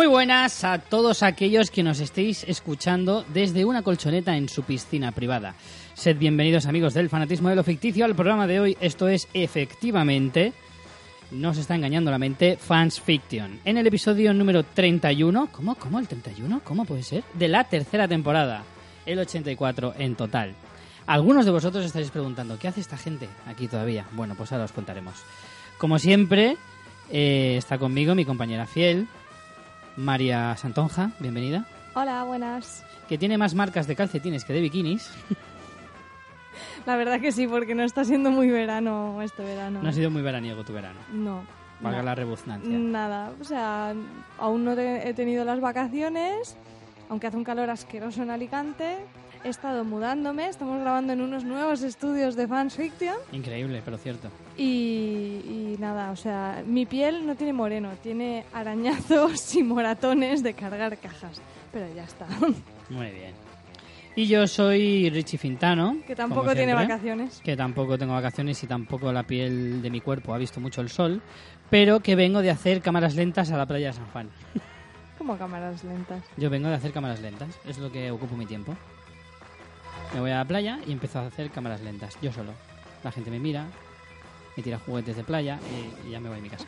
Muy buenas a todos aquellos que nos estéis escuchando desde una colchoneta en su piscina privada. Sed bienvenidos amigos del fanatismo de lo ficticio al programa de hoy. Esto es efectivamente, no se está engañando la mente, Fans Fiction. En el episodio número 31, ¿cómo? ¿Cómo el 31? ¿Cómo puede ser? De la tercera temporada, el 84 en total. Algunos de vosotros estaréis preguntando, ¿qué hace esta gente aquí todavía? Bueno, pues ahora os contaremos. Como siempre, eh, está conmigo mi compañera fiel, María Santonja, bienvenida. Hola, buenas. Que tiene más marcas de calcetines que de bikinis. La verdad que sí, porque no está siendo muy verano este verano. No ha sido muy veraniego tu verano. No. Valga la rebuznancia. Nada, o sea, aún no te- he tenido las vacaciones, aunque hace un calor asqueroso en Alicante. He estado mudándome, estamos grabando en unos nuevos estudios de Fans Fiction Increíble, pero cierto. y, y nada, o sea, mi piel no tiene moreno, tiene arañazos y moratones de cargar cajas, pero ya está. Muy bien. Y yo soy Richie Fintano. que tampoco tiene vacaciones. Que tampoco tengo vacaciones y tampoco la piel de mi cuerpo ha visto mucho el sol. Pero que vengo de hacer cámaras lentas a la playa de San Juan. Como cámaras lentas. Yo vengo de hacer cámaras lentas. Es lo que ocupo mi tiempo. Me voy a la playa y empiezo a hacer cámaras lentas. Yo solo. La gente me mira, me tira juguetes de playa y, y ya me voy a mi casa.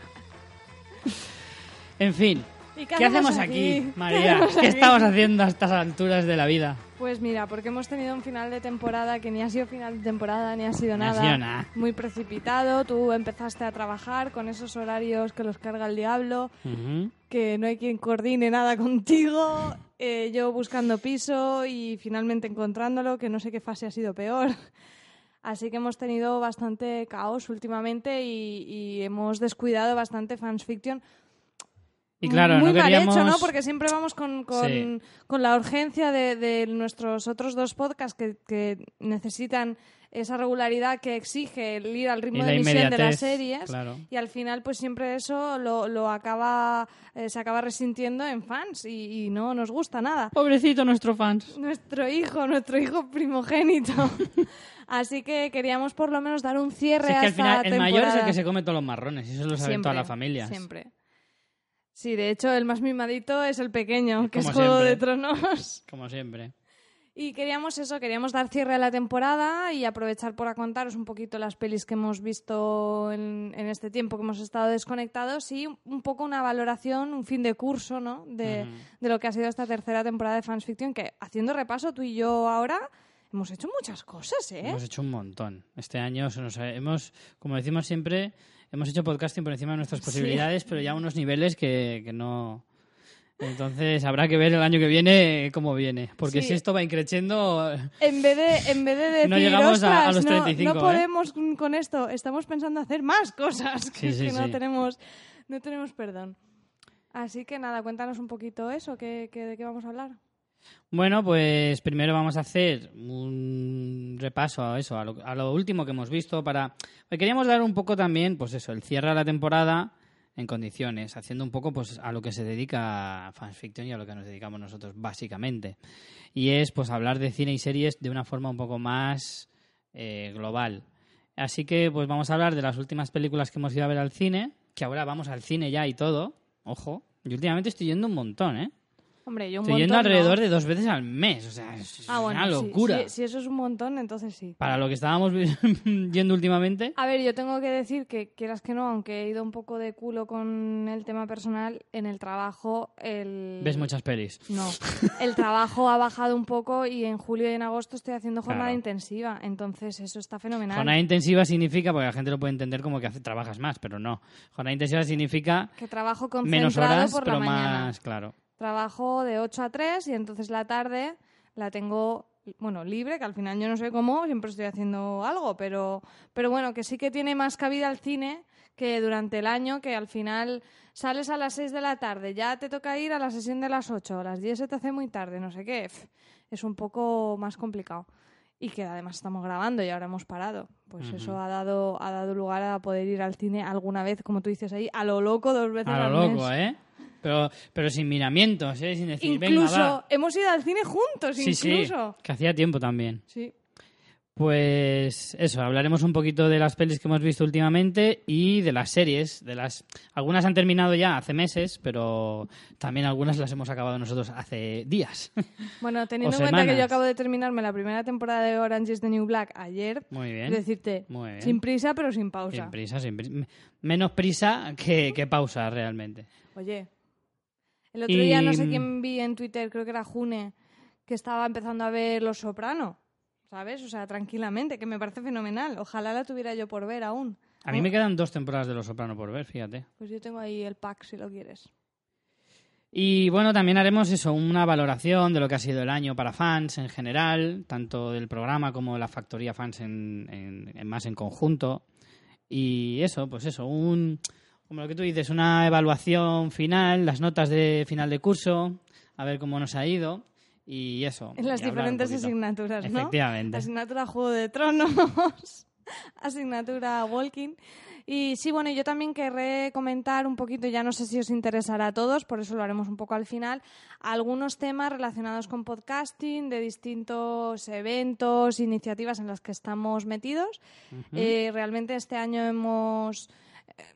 En fin, ¿Y ¿qué hacemos aquí, ¿Qué María? ¿Qué aquí? estamos haciendo a estas alturas de la vida? Pues mira, porque hemos tenido un final de temporada que ni ha sido final de temporada ni ha sido nada. Muy precipitado. Tú empezaste a trabajar con esos horarios que los carga el diablo, que no hay quien coordine nada contigo. eh, yo buscando piso y finalmente encontrándolo, que no sé qué fase ha sido peor. Así que hemos tenido bastante caos últimamente y, y hemos descuidado bastante Fans Fiction. Y claro, muy no mal queríamos... hecho, ¿no? Porque siempre vamos con, con, Sí. con la urgencia de, de nuestros otros dos podcasts que, que necesitan esa regularidad que exige el ir al ritmo la de emisión de las series. Claro. Y al final, pues siempre eso lo, lo acaba, eh, se acaba resintiendo en fans y, y no nos gusta nada. Pobrecito nuestro fans. Nuestro hijo, nuestro hijo primogénito. Así que queríamos por lo menos dar un cierre Si es a que al esta final el mayor es el que se come todos los marrones y eso lo saben todas las familias. Siempre. Sí, de hecho, el más mimadito es el pequeño, que Como es Juego siempre. de Tronos. Como siempre. Y queríamos eso, queríamos dar cierre a la temporada y aprovechar para contaros un poquito las pelis que hemos visto en, en este tiempo que hemos estado desconectados y un poco una valoración, un fin de curso, ¿no? De, de lo que ha sido esta tercera temporada de Fans Fiction, que haciendo repaso tú y yo ahora hemos hecho muchas cosas, ¿eh? Hemos hecho un montón. Este año se nos ha- hemos, como decimos siempre, hemos hecho podcasting por encima de nuestras Sí. posibilidades, pero ya a unos niveles que, que no... Entonces habrá que ver el año que viene cómo viene, porque Sí. si esto va increciendo... En vez de, en vez de decir, No llegamos a- a "Ostras, los no- 35, no, ¿eh?". podemos con- esto, estamos pensando hacer más cosas, que, Sí, es sí, que no tenemos, no tenemos perdón. Así que nada, cuéntanos un poquito eso, que, que- de qué vamos a hablar. Bueno, pues primero vamos a hacer un repaso a eso, a lo, a lo último que hemos visto para... pues queríamos dar un poco también, pues eso, el cierre a la temporada en condiciones, haciendo un poco pues a lo que se dedica Fiction y a lo que nos dedicamos nosotros básicamente. Y es pues hablar de cine y series de una forma un poco más eh, global. Así que pues vamos a hablar de las últimas películas que hemos ido a ver al cine, que ahora vamos al cine ya y todo. Ojo, yo últimamente estoy yendo un montón, ¿eh? Hombre, yo un Estoy yendo montón, alrededor ¿no? de dos veces al mes. O sea, es, Ah, bueno, una locura. Si, si eso es un montón, entonces sí. Para lo que estábamos yendo últimamente. A ver, yo tengo que decir que, quieras que no, aunque he ido un poco de culo con el tema personal, en el trabajo el... Ves muchas pelis. No, el trabajo ha bajado un poco y en julio y en agosto estoy haciendo jornada Claro. intensiva, entonces eso está fenomenal. Jornada intensiva significa, porque la gente lo puede entender como que hace- trabajas más, pero no. Jornada intensiva significa que trabajo menos concentrado horas, por pero la mañana. más, claro. Trabajo de 8 a 3 y entonces la tarde la tengo, bueno, libre, que al final yo no sé cómo, siempre estoy haciendo algo, pero, pero bueno, que sí que tiene más cabida el cine que durante el año, que al final sales a las 6 de la tarde, ya te toca ir a la sesión de las 8, a las 10 se te hace muy tarde, no sé qué, es un poco más complicado. Y que además estamos grabando y ahora hemos parado. Pues eso ha dado, ha dado lugar a poder ir al cine alguna vez, como tú dices ahí, a lo loco dos veces A al lo mes. loco, ¿eh? Pero, pero sin miramientos, ¿eh? Sin decir, venga, Incluso va. hemos ido al cine juntos, Sí, sí, incluso. que hacía tiempo también. Sí. Pues eso, hablaremos un poquito de las pelis que hemos visto últimamente y de las series. De las algunas han terminado ya hace meses, pero también algunas las hemos acabado nosotros hace días. Bueno, teniendo en cuenta que yo acabo de terminarme la primera temporada de Orange is the New Black ayer, Muy bien. decirte, Muy bien. sin prisa pero sin pausa. Sin prisa, sin prisa. Menos prisa que, que pausa realmente. Oye, el otro día no sé quién vi en Twitter, creo que era June, que estaba empezando a ver Los Soprano, ¿sabes? O sea, tranquilamente, que me parece fenomenal. Ojalá la tuviera yo por ver aún. A mí me quedan dos temporadas de Los Soprano por ver, fíjate. Pues yo tengo ahí el pack si lo quieres. Y bueno, también haremos eso, una valoración de lo que ha sido el año para fans en general, tanto del programa como de la factoría fans en, en- en más en conjunto. Y eso, pues eso, un como lo que tú dices, una evaluación final, las notas de final de curso, a ver cómo nos ha ido y eso. En las diferentes asignaturas, ¿no? Efectivamente. Asignatura Juego de Tronos, asignatura Walking. Y sí, bueno, yo también querré comentar un poquito, ya no sé si os interesará a todos, por eso lo haremos un poco al final, algunos temas relacionados con podcasting, de distintos eventos, iniciativas en las que estamos metidos. Eh, realmente este año hemos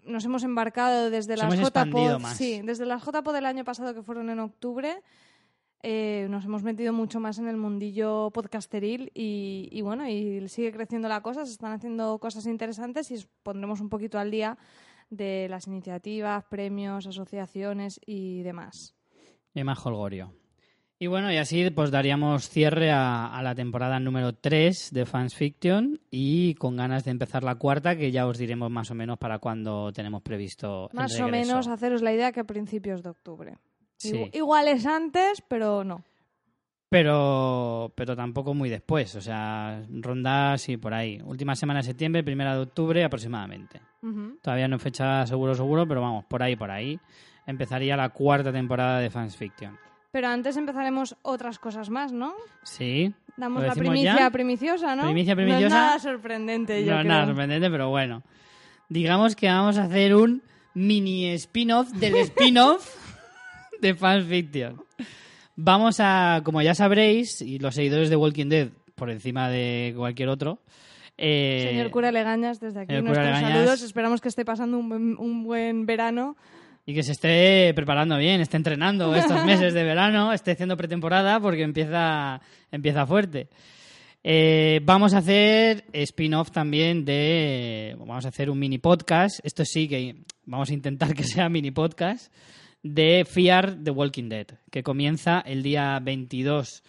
nos hemos embarcado desde las JPod, sí, desde las JPod del año pasado que fueron en octubre, eh, nos hemos metido mucho más en el mundillo podcasteril y, y bueno, y sigue creciendo la cosa, se están haciendo cosas interesantes y os pondremos un poquito al día de las iniciativas, premios, asociaciones y demás. Y más holgorio. Y bueno, y así pues daríamos cierre a, a la temporada número 3 de Fans Fiction y con ganas de empezar la cuarta, que ya os diremos más o menos para cuando tenemos previsto el Más o menos haceros la idea que a principios de octubre. Sí. Igu- Igual es antes, pero no. Pero, pero tampoco muy después, o sea, ronda así por ahí. Última semana de septiembre, primera de octubre aproximadamente. Todavía no fecha seguro, seguro, pero vamos, por ahí, por ahí. Empezaría la cuarta temporada de Fans Fiction. Pero antes empezaremos otras cosas más, ¿no? Sí. Damos ¿Lo la primicia ya? primicia, ¿no? Primicia No es primiciosa. nada sorprendente, yo No es creo. nada sorprendente, pero bueno. Digamos que vamos a hacer un mini spin-off del spin-off de Fans Fiction. Vamos a, como ya sabréis, y los seguidores de Walking Dead por encima de cualquier otro. eh, Señor cura Legañas, desde aquí nuestros saludos. Esperamos que esté pasando un buen, un buen verano. Y que se esté preparando bien, esté entrenando estos meses de verano, esté haciendo pretemporada porque empieza, empieza fuerte. Eh, vamos a hacer spin-off también de... Vamos a hacer un mini podcast. Esto sí que vamos a intentar que sea mini podcast de Fear the Walking Dead, que comienza el día 22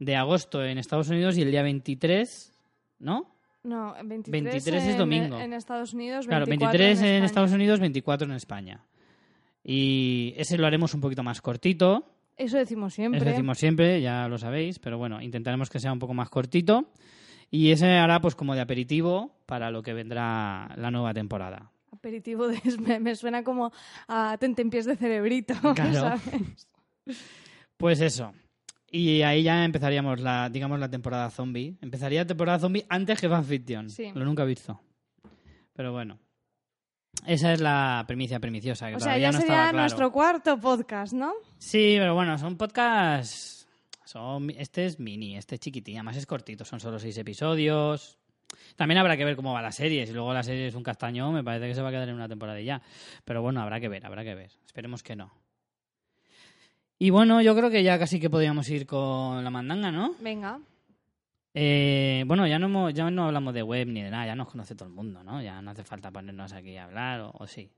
de agosto en Estados Unidos y el día 23, ¿no? No, 23, 23 es en- domingo. En Estados Unidos, 24 Claro, 23 en. Estados Unidos, 24 en España. Y ese lo haremos un poquito más cortito. Eso decimos siempre. Eso decimos siempre, ya lo sabéis, pero bueno, intentaremos que sea un poco más cortito. Y ese hará pues como de aperitivo para lo que vendrá la nueva temporada. Aperitivo de... Me, me suena como a tentempiés de cerebrito, Claro. ¿sabes? Pues eso. Y ahí ya empezaríamos la, digamos, la temporada zombie. Empezaría la temporada zombie antes que fanfiction. Sí. Lo nunca he visto. Pero bueno. Esa es la primicia primiciosa, que O sea, todavía ya no sería claro. nuestro cuarto podcast, ¿no? Sí, pero bueno, son podcasts. Son, este es mini, este es chiquitín, además es cortito, son solo seis episodios. También habrá que ver cómo va la serie. Si luego la serie es un castañón, me parece que se va a quedar en una temporada y ya. Pero bueno, habrá que ver, habrá que ver. Esperemos que no. Y bueno, yo creo que ya casi que podríamos ir con la mandanga, ¿no? Venga. Eh, bueno, ya no, hemos- ya no hablamos de web ni de nada, ya nos conoce todo el mundo, ¿no? Ya no hace falta ponernos aquí a hablar, o, o sí.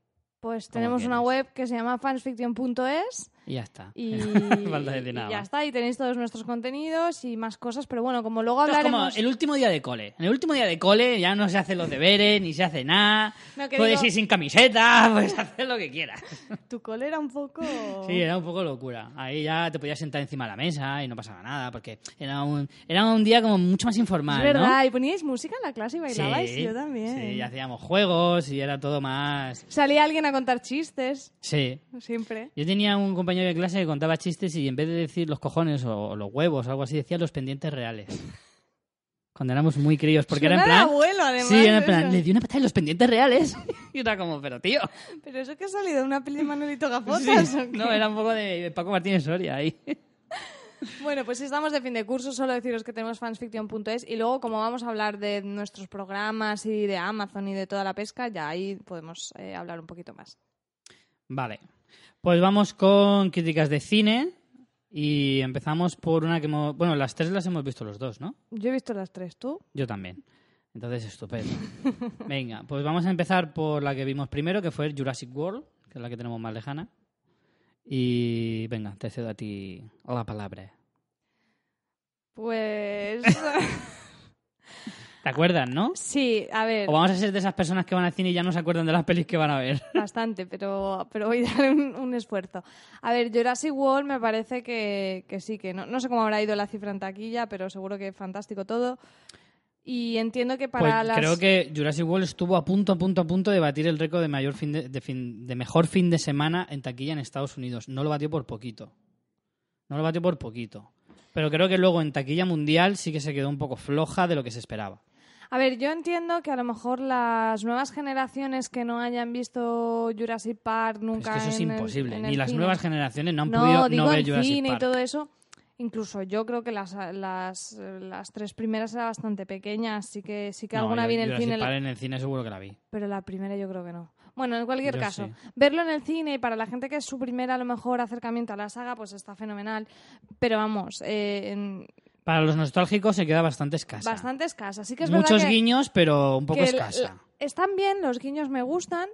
Pues tenemos una web que se llama fansfiction.es Y ya está. y, Falta decir y nada ya está. Y tenéis todos nuestros contenidos y más cosas. Pero bueno, como luego Esto es como hablaremos... el último día de cole. En el último día de cole ya no se hacen los deberes, ni se hace nada. No, puedes digo- ir sin camiseta, puedes hacer lo que quieras. Tu cole era un poco... Sí, era un poco locura. Ahí ya te podías sentar encima de la mesa y no pasaba nada, porque era un, era un día como mucho más informal, Es verdad, ¿no? y poníais música en la clase y bailabais, Sí, yo también. Sí, y hacíamos juegos y era todo más... Salía alguien a contar chistes, Sí. siempre. Yo tenía un compañero de clase que contaba chistes y en vez de decir los cojones o, los huevos o algo así, decía los pendientes reales. Cuando éramos muy críos, porque era en plan... abuelo, además. Sí, era en plan, eso. le di una patada en los pendientes reales. y era como, pero tío. Pero eso que ha salido de una peli de Manuelito Gafotas. Sí. ¿o qué? No, era un poco de Paco Martínez Soria ahí. Bueno, pues si estamos de fin de curso, solo deciros que tenemos fansfiction.es y luego como vamos a hablar de nuestros programas y de Amazon y de toda la pesca, ya ahí podemos eh, hablar un poquito más. Vale. Pues vamos con críticas de cine y empezamos por una que hemos... Bueno, las tres las hemos visto los dos, ¿no? Yo he visto las tres, ¿tú? Yo también. Entonces, estupendo. Venga, pues vamos a empezar por la que vimos primero, que fue Jurassic World, que es la que tenemos más lejana. Y venga, te cedo a ti la palabra. Pues... ¿Te acuerdas, no? sí, a ver, O vamos a ser de esas personas que van al cine y ya no se acuerdan de las pelis que van a ver. bastante, pero, pero voy a dar un, un esfuerzo. A ver, Jurassic World me parece que, que sí, que no, no sé cómo habrá ido la cifra en taquilla, pero seguro que fantástico todo. Y entiendo que Pues para las... creo que Jurassic World estuvo a punto, a punto, a punto de batir el récord de mayor fin de, de fin- de mejor fin de semana en taquilla en Estados Unidos. No lo batió por poquito. No lo batió por poquito. Pero creo que luego en taquilla mundial sí que se quedó un poco floja de lo que se esperaba. A ver, yo entiendo que a lo mejor las nuevas generaciones que no hayan visto Jurassic Park Pero es nunca que eso es en el- imposible. en Ni el las cine. nuevas generaciones no han no, podido digo no ver en Jurassic cine Park. y todo eso. Incluso yo creo que las, las, las tres primeras eran bastante pequeñas, así que sí que No, alguna yo vi en el cine, Park en el cine seguro que la vi. pero la primera yo creo que no. Bueno, en cualquier Yo caso, sí. verlo en el cine y para la gente que es su primer a lo mejor acercamiento a la saga, pues está fenomenal. Pero vamos, eh, en- Para los nostálgicos se queda bastante escasa. bastante escasa. Sí que es Muchos verdad que, guiños, pero un poco escasa. la- están bien, los guiños me gustan.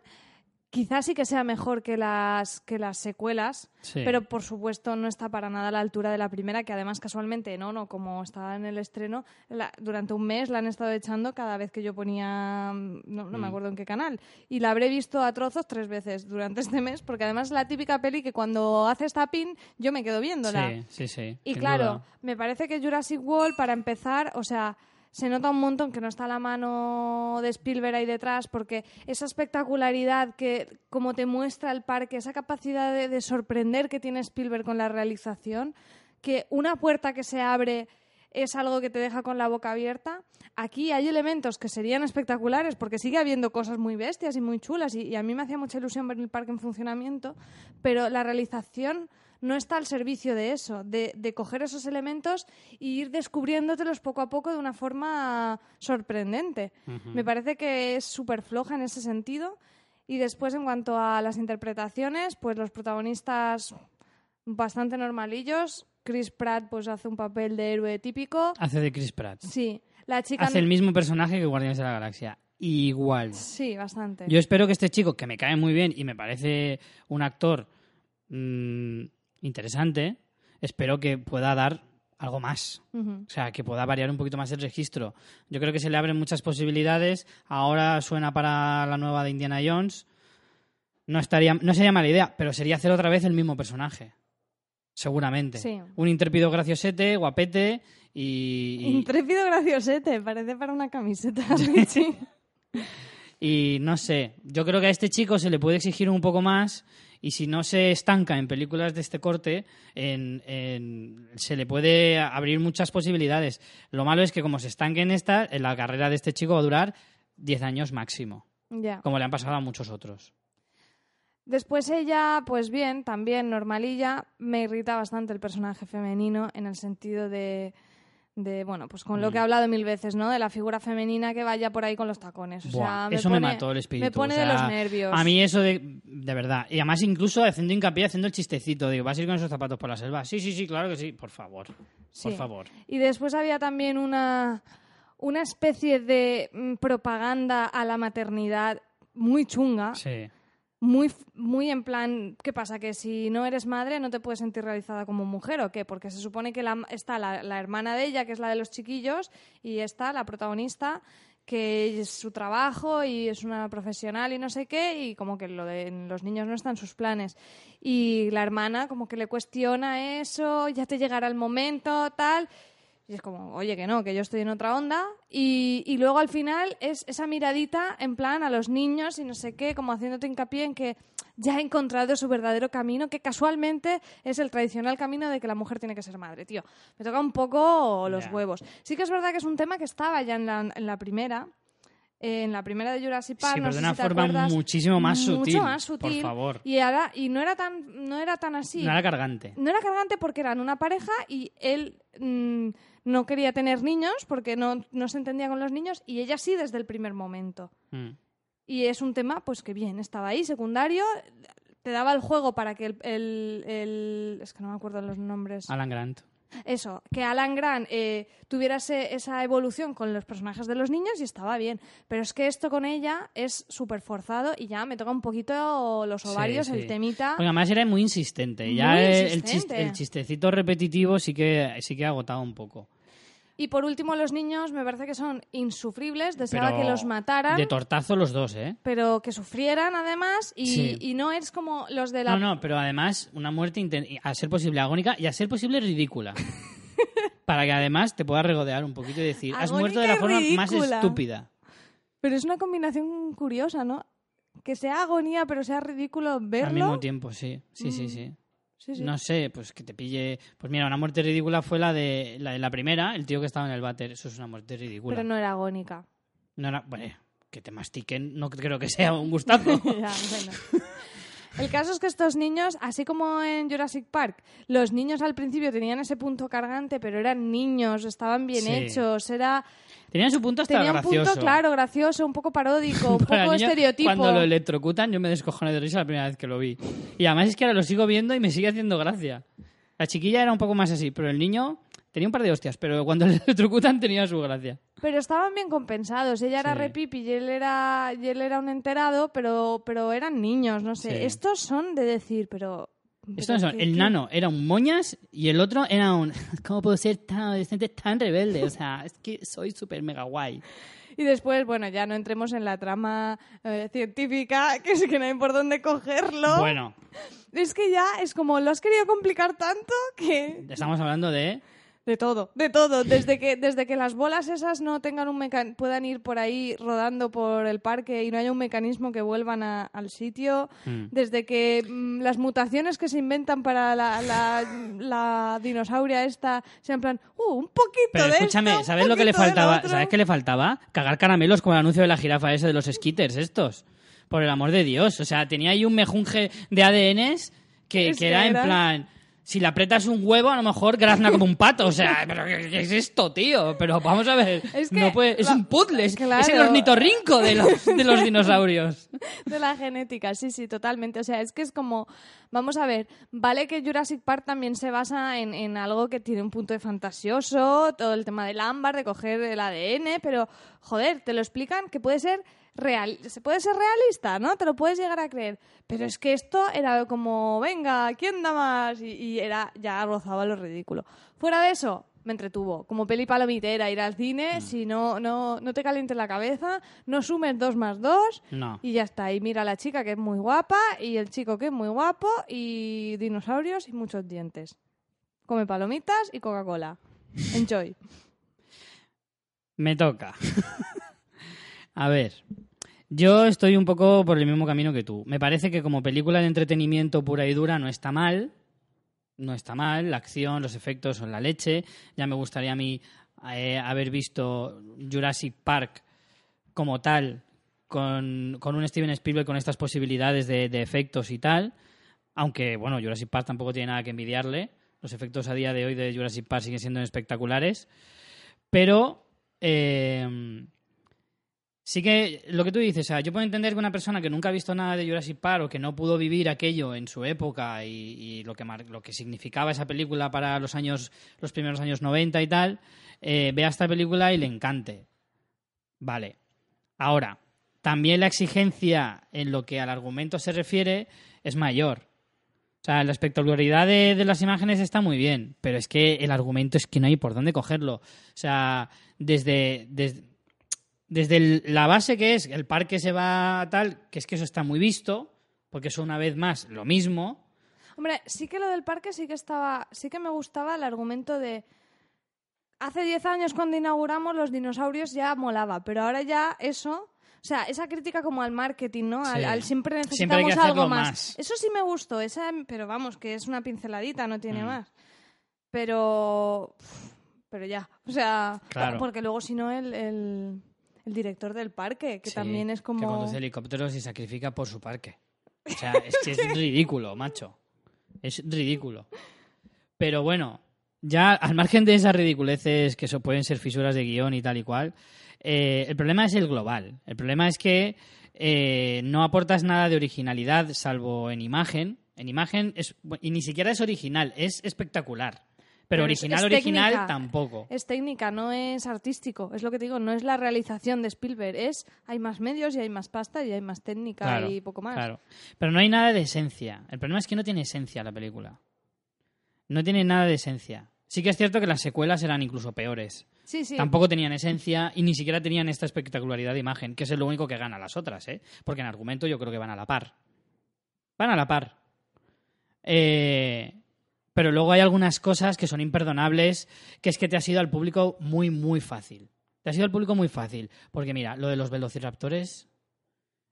Quizás sí que sea mejor que las, que las secuelas, Sí. pero por supuesto no está para nada a la altura de la primera, que además casualmente no, no, como estaba en el estreno, la- durante un mes la han estado echando cada vez que yo ponía, mm, no, no me Mm. acuerdo en qué canal, y la habré visto a trozos tres veces durante este mes, porque además es la típica peli que cuando hace pin yo me quedo viéndola. Sí, sí, sí. Y claro, duda. me parece que Jurassic World, para empezar, o sea, se nota un montón que no está la mano de Spielberg ahí detrás, porque esa espectacularidad que, como te muestra el parque, esa capacidad de, de sorprender que tiene Spielberg con la realización, que una puerta que se abre es algo que te deja con la boca abierta. Aquí hay elementos que serían espectaculares porque sigue habiendo cosas muy bestias y muy chulas y a mí me hacía mucha ilusión ver el parque en funcionamiento, pero la realización no está al servicio de eso, de, de coger esos elementos e ir descubriéndotelos poco a poco de una forma sorprendente. Me parece que es súper floja en ese sentido. Y después, en cuanto a las interpretaciones, pues los protagonistas bastante normalillos. Chris Pratt pues hace un papel de héroe típico. Hace de Chris Pratt. Sí, la chica... Hace el mismo personaje que Guardianes de la Galaxia. Igual. Sí, bastante. Yo espero que este chico, que me cae muy bien y me parece un actor mm, interesante, espero que pueda dar algo más. O sea, que pueda variar un poquito más el registro. Yo creo que se le abren muchas posibilidades. Ahora suena para la nueva de Indiana Jones. No, estaría, no sería mala idea, pero sería hacer otra vez el mismo personaje. Seguramente. Sí. Un intrépido graciosete, guapete y, y- Intrépido graciosete, parece para una camiseta. Y no sé, yo creo que a este chico se le puede exigir un poco más y si no se estanca en películas de este corte, en- en- se le puede abrir muchas posibilidades. Lo malo es que como se estanque en esta, en la carrera de este chico va a durar 10 años máximo, como le han pasado a muchos otros. Después ella, pues bien, también normalilla. Me irrita bastante el personaje femenino en el sentido de, de bueno, pues con lo Mm. que he hablado mil veces, ¿no? De la figura femenina que vaya por ahí con los tacones. O Buah, sea, me eso pone, me mató el espíritu. Me pone o sea, de los nervios. A mí eso de, de verdad. Y además incluso haciendo hincapié, haciendo el chistecito. Digo, ¿vas a ir con esos zapatos por la selva? Sí, sí, sí, claro que sí. Por favor. Sí. Por favor. Y después había también una, una especie de mm, propaganda a la maternidad muy chunga. Sí. Muy, muy en plan, ¿qué pasa? Que si no eres madre no te puedes sentir realizada como mujer o qué? Porque se supone que la- está la, la hermana de ella, que es la de los chiquillos, y está la protagonista, que es su trabajo y es una profesional y no sé qué, y como que lo de los niños no están sus planes. Y la hermana como que le cuestiona eso, ya te llegará el momento, tal. Y es como, oye, que no, que yo estoy en otra onda. Y, y luego al final es esa miradita en plan a los niños y no sé qué, como haciéndote hincapié en que ya ha encontrado su verdadero camino, que casualmente es el tradicional camino de que la mujer tiene que ser madre, tío. Me toca un poco los huevos. Sí que es verdad que es un tema que estaba ya en la, en la primera. En la primera de Jurassic Park, Sí, pero de una si forma acuerdas, muchísimo más mucho sutil. más sutil. Por favor. Y, ahora, y no era tan no era tan así. No era cargante. No era cargante porque eran una pareja y él mm, no quería tener niños porque no, no se entendía con los niños y ella sí desde el primer momento. Mm. Y es un tema, pues que bien, estaba ahí, secundario, te daba el juego para que el... el- el- es que no me acuerdo los nombres. Alan Grant. Eso, que Alan Grant eh, tuviera ese- esa evolución con los personajes de los niños y estaba bien. Pero es que esto con ella es súper forzado y ya me toca un poquito los ovarios, sí. el temita. Porque además era muy insistente. Muy ya el- el, insistente. chis- el chistecito repetitivo sí que, sí que ha agotado un poco. Y por último, los niños me parece que son insufribles, deseaba Pero que los mataran. De tortazo los dos, ¿eh? pero que sufrieran además y, Sí. y no es como los de la... No, no, pero además una muerte a ser posible agónica y a ser posible ridícula. Para que además te puedas regodear un poquito y decir, has muerto de la forma más estúpida. Pero es una combinación curiosa, ¿no? Que sea agonía pero sea ridículo verlo. Al mismo tiempo, sí. Sí, sí, Mm. sí. Sí, sí. No sé, pues que te pille. Pues mira, una muerte ridícula fue la de la, de la primera, el tío que estaba en el váter. Eso es una muerte ridícula. Pero no era agónica. No era. Bueno, que te mastiquen, no creo que sea un gustazo. Ya, bueno. El caso es que estos niños, así como en Jurassic Park, los niños al principio tenían ese punto cargante, pero eran niños, estaban bien Sí. hechos, era Tenían su punto hasta tenía un gracioso. punto claro, gracioso, un poco paródico, un poco estereotipo. Cuando lo electrocutan, yo me descojoné de risa la primera vez que lo vi. Y además es que ahora lo sigo viendo y me sigue haciendo gracia. La chiquilla era un poco más así, pero el niño tenía un par de hostias, pero cuando le electrocutan tenía su gracia. Pero estaban bien compensados. Ella era Sí. repipi y él era, y él era un enterado, pero, pero eran niños, no sé. Sí. Estos son de decir, pero... Estos son, ¿qué- el qué- nano era un moñas y el otro era un ¿cómo puedo ser tan adolescente, tan rebelde? O sea, es que soy súper mega guay. Y después, bueno, ya no entremos en la trama eh, científica, que es que no hay por dónde cogerlo. Bueno, Es que ya es como lo has querido complicar tanto que... estamos hablando de... De todo, de todo. Desde que, desde que las bolas esas no tengan un mecan puedan ir por ahí rodando por el parque y no haya un mecanismo que vuelvan a- al sitio. Mm. Desde que mm, las mutaciones que se inventan para la, la, la dinosauria esta sean en plan, uh, un poquito Pero de escúchame, esto, un ¿sabes lo que le faltaba? otro". ¿Sabes qué le faltaba? Cagar caramelos como el anuncio de la jirafa ese de los skitters estos. Por el amor de Dios. O sea, tenía ahí un mejunje de ADNs que, Es que era en plan... Si le aprietas un huevo, a lo mejor grazna como un pato. O sea, ¿pero qué, qué es esto, tío? Pero vamos a ver. Es que no puede- es un puzzle. Es, claro. es el ornitorrinco de los, de los dinosaurios. De la genética, sí, sí, totalmente. O sea, es que es como, vamos a ver, vale que Jurassic Park también se basa en, en algo que tiene un punto de fantasioso, todo el tema del ámbar, de coger el ADN, pero, joder, te lo explican que puede ser real, se puede ser realista, ¿no? Te lo puedes llegar a creer. Pero es que esto era como, venga, ¿quién da más? Y, y era, ya rozaba lo ridículo. Fuera de eso, me entretuvo. Como peli palomitera, ir al cine, si no, no, no te calientes la cabeza, no sumes dos más dos, No. y ya está. Y mira a la chica que es muy guapa y el chico que es muy guapo y dinosaurios y muchos dientes. Come palomitas y Coca-Cola. Enjoy. Me toca. a ver. Yo estoy un poco por el mismo camino que tú. Me parece que como película de entretenimiento pura y dura no está mal. No está mal. La acción, los efectos son la leche. Ya me gustaría a mí eh, haber visto Jurassic Park como tal, con, con un Steven Spielberg con estas posibilidades de, de efectos y tal. Aunque, bueno, Jurassic Park tampoco tiene nada que envidiarle. Los efectos a día de hoy de Jurassic Park siguen siendo espectaculares. Pero eh, sí que lo que tú dices, o sea, yo puedo entender que una persona que nunca ha visto nada de Jurassic Park o que no pudo vivir aquello en su época y, lo, que mar- lo que significaba esa película para los años, los primeros años 90 y tal, eh, vea esta película y le encante. Vale. Ahora, también la exigencia en lo que al argumento se refiere es mayor. O sea, la espectacularidad de, de las imágenes está muy bien, pero es que el argumento es que no hay por dónde cogerlo. O sea, desde, desde, desde el- la base que es el parque se va tal, que es que eso está muy visto, porque eso una vez más lo mismo. Hombre, sí que lo del parque sí que estaba, sí que me gustaba el argumento de hace 10 años cuando inauguramos los dinosaurios ya molaba, pero ahora ya eso, o sea, esa crítica como al marketing, ¿no? Al, Sí. al siempre necesitamos algo más. más. Eso sí me gustó, esa, pero vamos, que es una pinceladita, no tiene Mm. más. Pero pero ya, o sea, Claro. porque luego si no el, el, el director del parque, que Sí, también es como... Que conduce helicópteros y sacrifica por su parque. O sea, es que es ridículo, macho. Es ridículo. Pero bueno, ya al margen de esas ridiculeces que so- pueden ser fisuras de guion y tal y cual, eh, el problema es el global. El problema es que eh, no aportas nada de originalidad salvo en imagen. En imagen, es, y ni siquiera es original, es espectacular. Pero, original, es original técnica. tampoco. Es técnica, no es artístico. Es lo que te digo, no es la realización de Spielberg. Es hay más medios y hay más pasta y hay más técnica Claro, y poco más. Claro. Pero no hay nada de esencia. El problema es que no tiene esencia la película. No tiene nada de esencia. Sí que es cierto que las secuelas eran incluso peores. Sí, sí. Tampoco tenían esencia y ni siquiera tenían esta espectacularidad de imagen, que es lo único que gana las otras, ¿eh? Porque en argumento yo creo que van a la par. Van a la par. Eh, pero luego hay algunas cosas que son imperdonables, que es que te ha sido al público muy, muy fácil. Te ha sido al público muy fácil. Porque mira, lo de los velociraptores...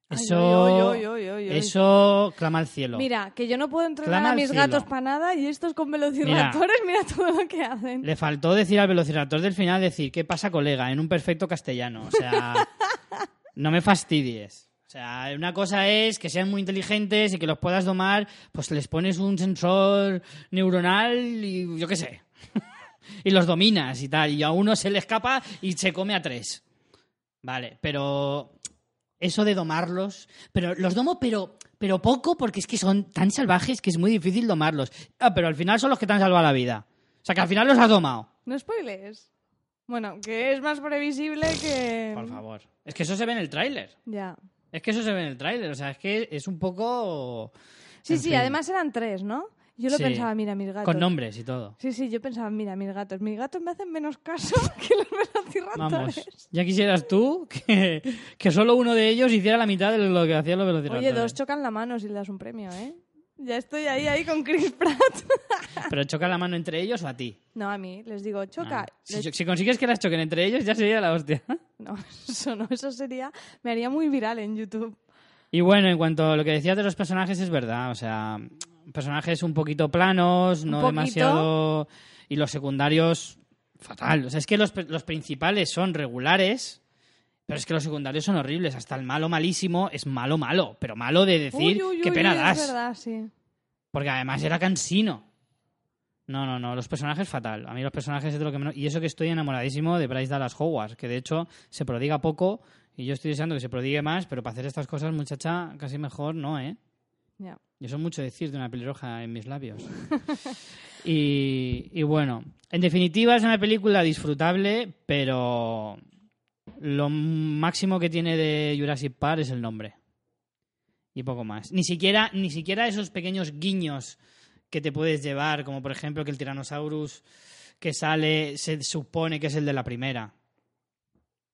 Eso... Eso clama al cielo. Mira, que yo no puedo entrenar Clama a mis gatos para nada y estos con velociraptores, mira. todo lo que hacen. Le faltó decir al velociraptor del final decir, ¿qué pasa, colega? En un perfecto castellano. O sea, no me fastidies. O sea, una cosa es que sean muy inteligentes y que los puedas domar, pues les pones un sensor neuronal y yo qué sé. y los dominas y tal. Y a uno se le escapa y se come a tres. Vale, pero eso de domarlos, pero los domo pero pero poco porque es que son tan salvajes que es muy difícil domarlos. Ah, pero al final son los que te han salvado la vida. O sea, que al final los has domado. No spoiles. Bueno, que es más previsible que... Por favor. Es que eso se ve en el tráiler. Ya. Es que eso se ve en el tráiler. O sea, es que es un poco... Sí, en sí, fin, además eran tres, ¿no? Yo lo Sí. pensaba, mira, mis gatos. Con nombres y todo. Sí, sí, yo pensaba, mira, mis gatos. Mis gatos me hacen menos caso que los velociraptores. Vamos. Ya quisieras tú que, que solo uno de ellos hiciera la mitad de lo que hacían los velociraptores. Oye, dos chocan la mano si le das un premio, ¿eh? Ya estoy ahí, ahí con Chris Pratt. ¿Pero choca la mano entre ellos o a ti? No, a mí, les digo, choca. Ah. Si, consigues que las choquen entre ellos, ya sería la hostia. No, eso no, eso sería... Me haría muy viral en YouTube. Y bueno, en cuanto a lo que decías de los personajes, es verdad. O sea, personajes un poquito planos, no poquito. demasiado. Y los secundarios, fatal. O sea, es que los, los principales son regulares, pero es que los secundarios son horribles. Hasta el malo malísimo es malo, malo. Pero malo de decir, Uy, uy, qué pena das. Es verdad, sí. Porque además era cansino. No, no, no, los personajes fatal. A mí los personajes es de lo que menos... Y eso que estoy enamoradísimo de Bryce Dallas Howard, que de hecho se prodiga poco y yo estoy deseando que se prodigue más, pero para hacer estas cosas, muchacha, casi mejor no, ¿eh? Ya. Y eso es mucho decir de una pelirroja en mis labios. y, y bueno, en definitiva es una película disfrutable, pero lo máximo que tiene de Jurassic Park es el nombre. Y poco más. Ni siquiera, ni siquiera esos pequeños guiños que te puedes llevar, como por ejemplo que el Tyrannosaurus que sale se supone que es el de la primera.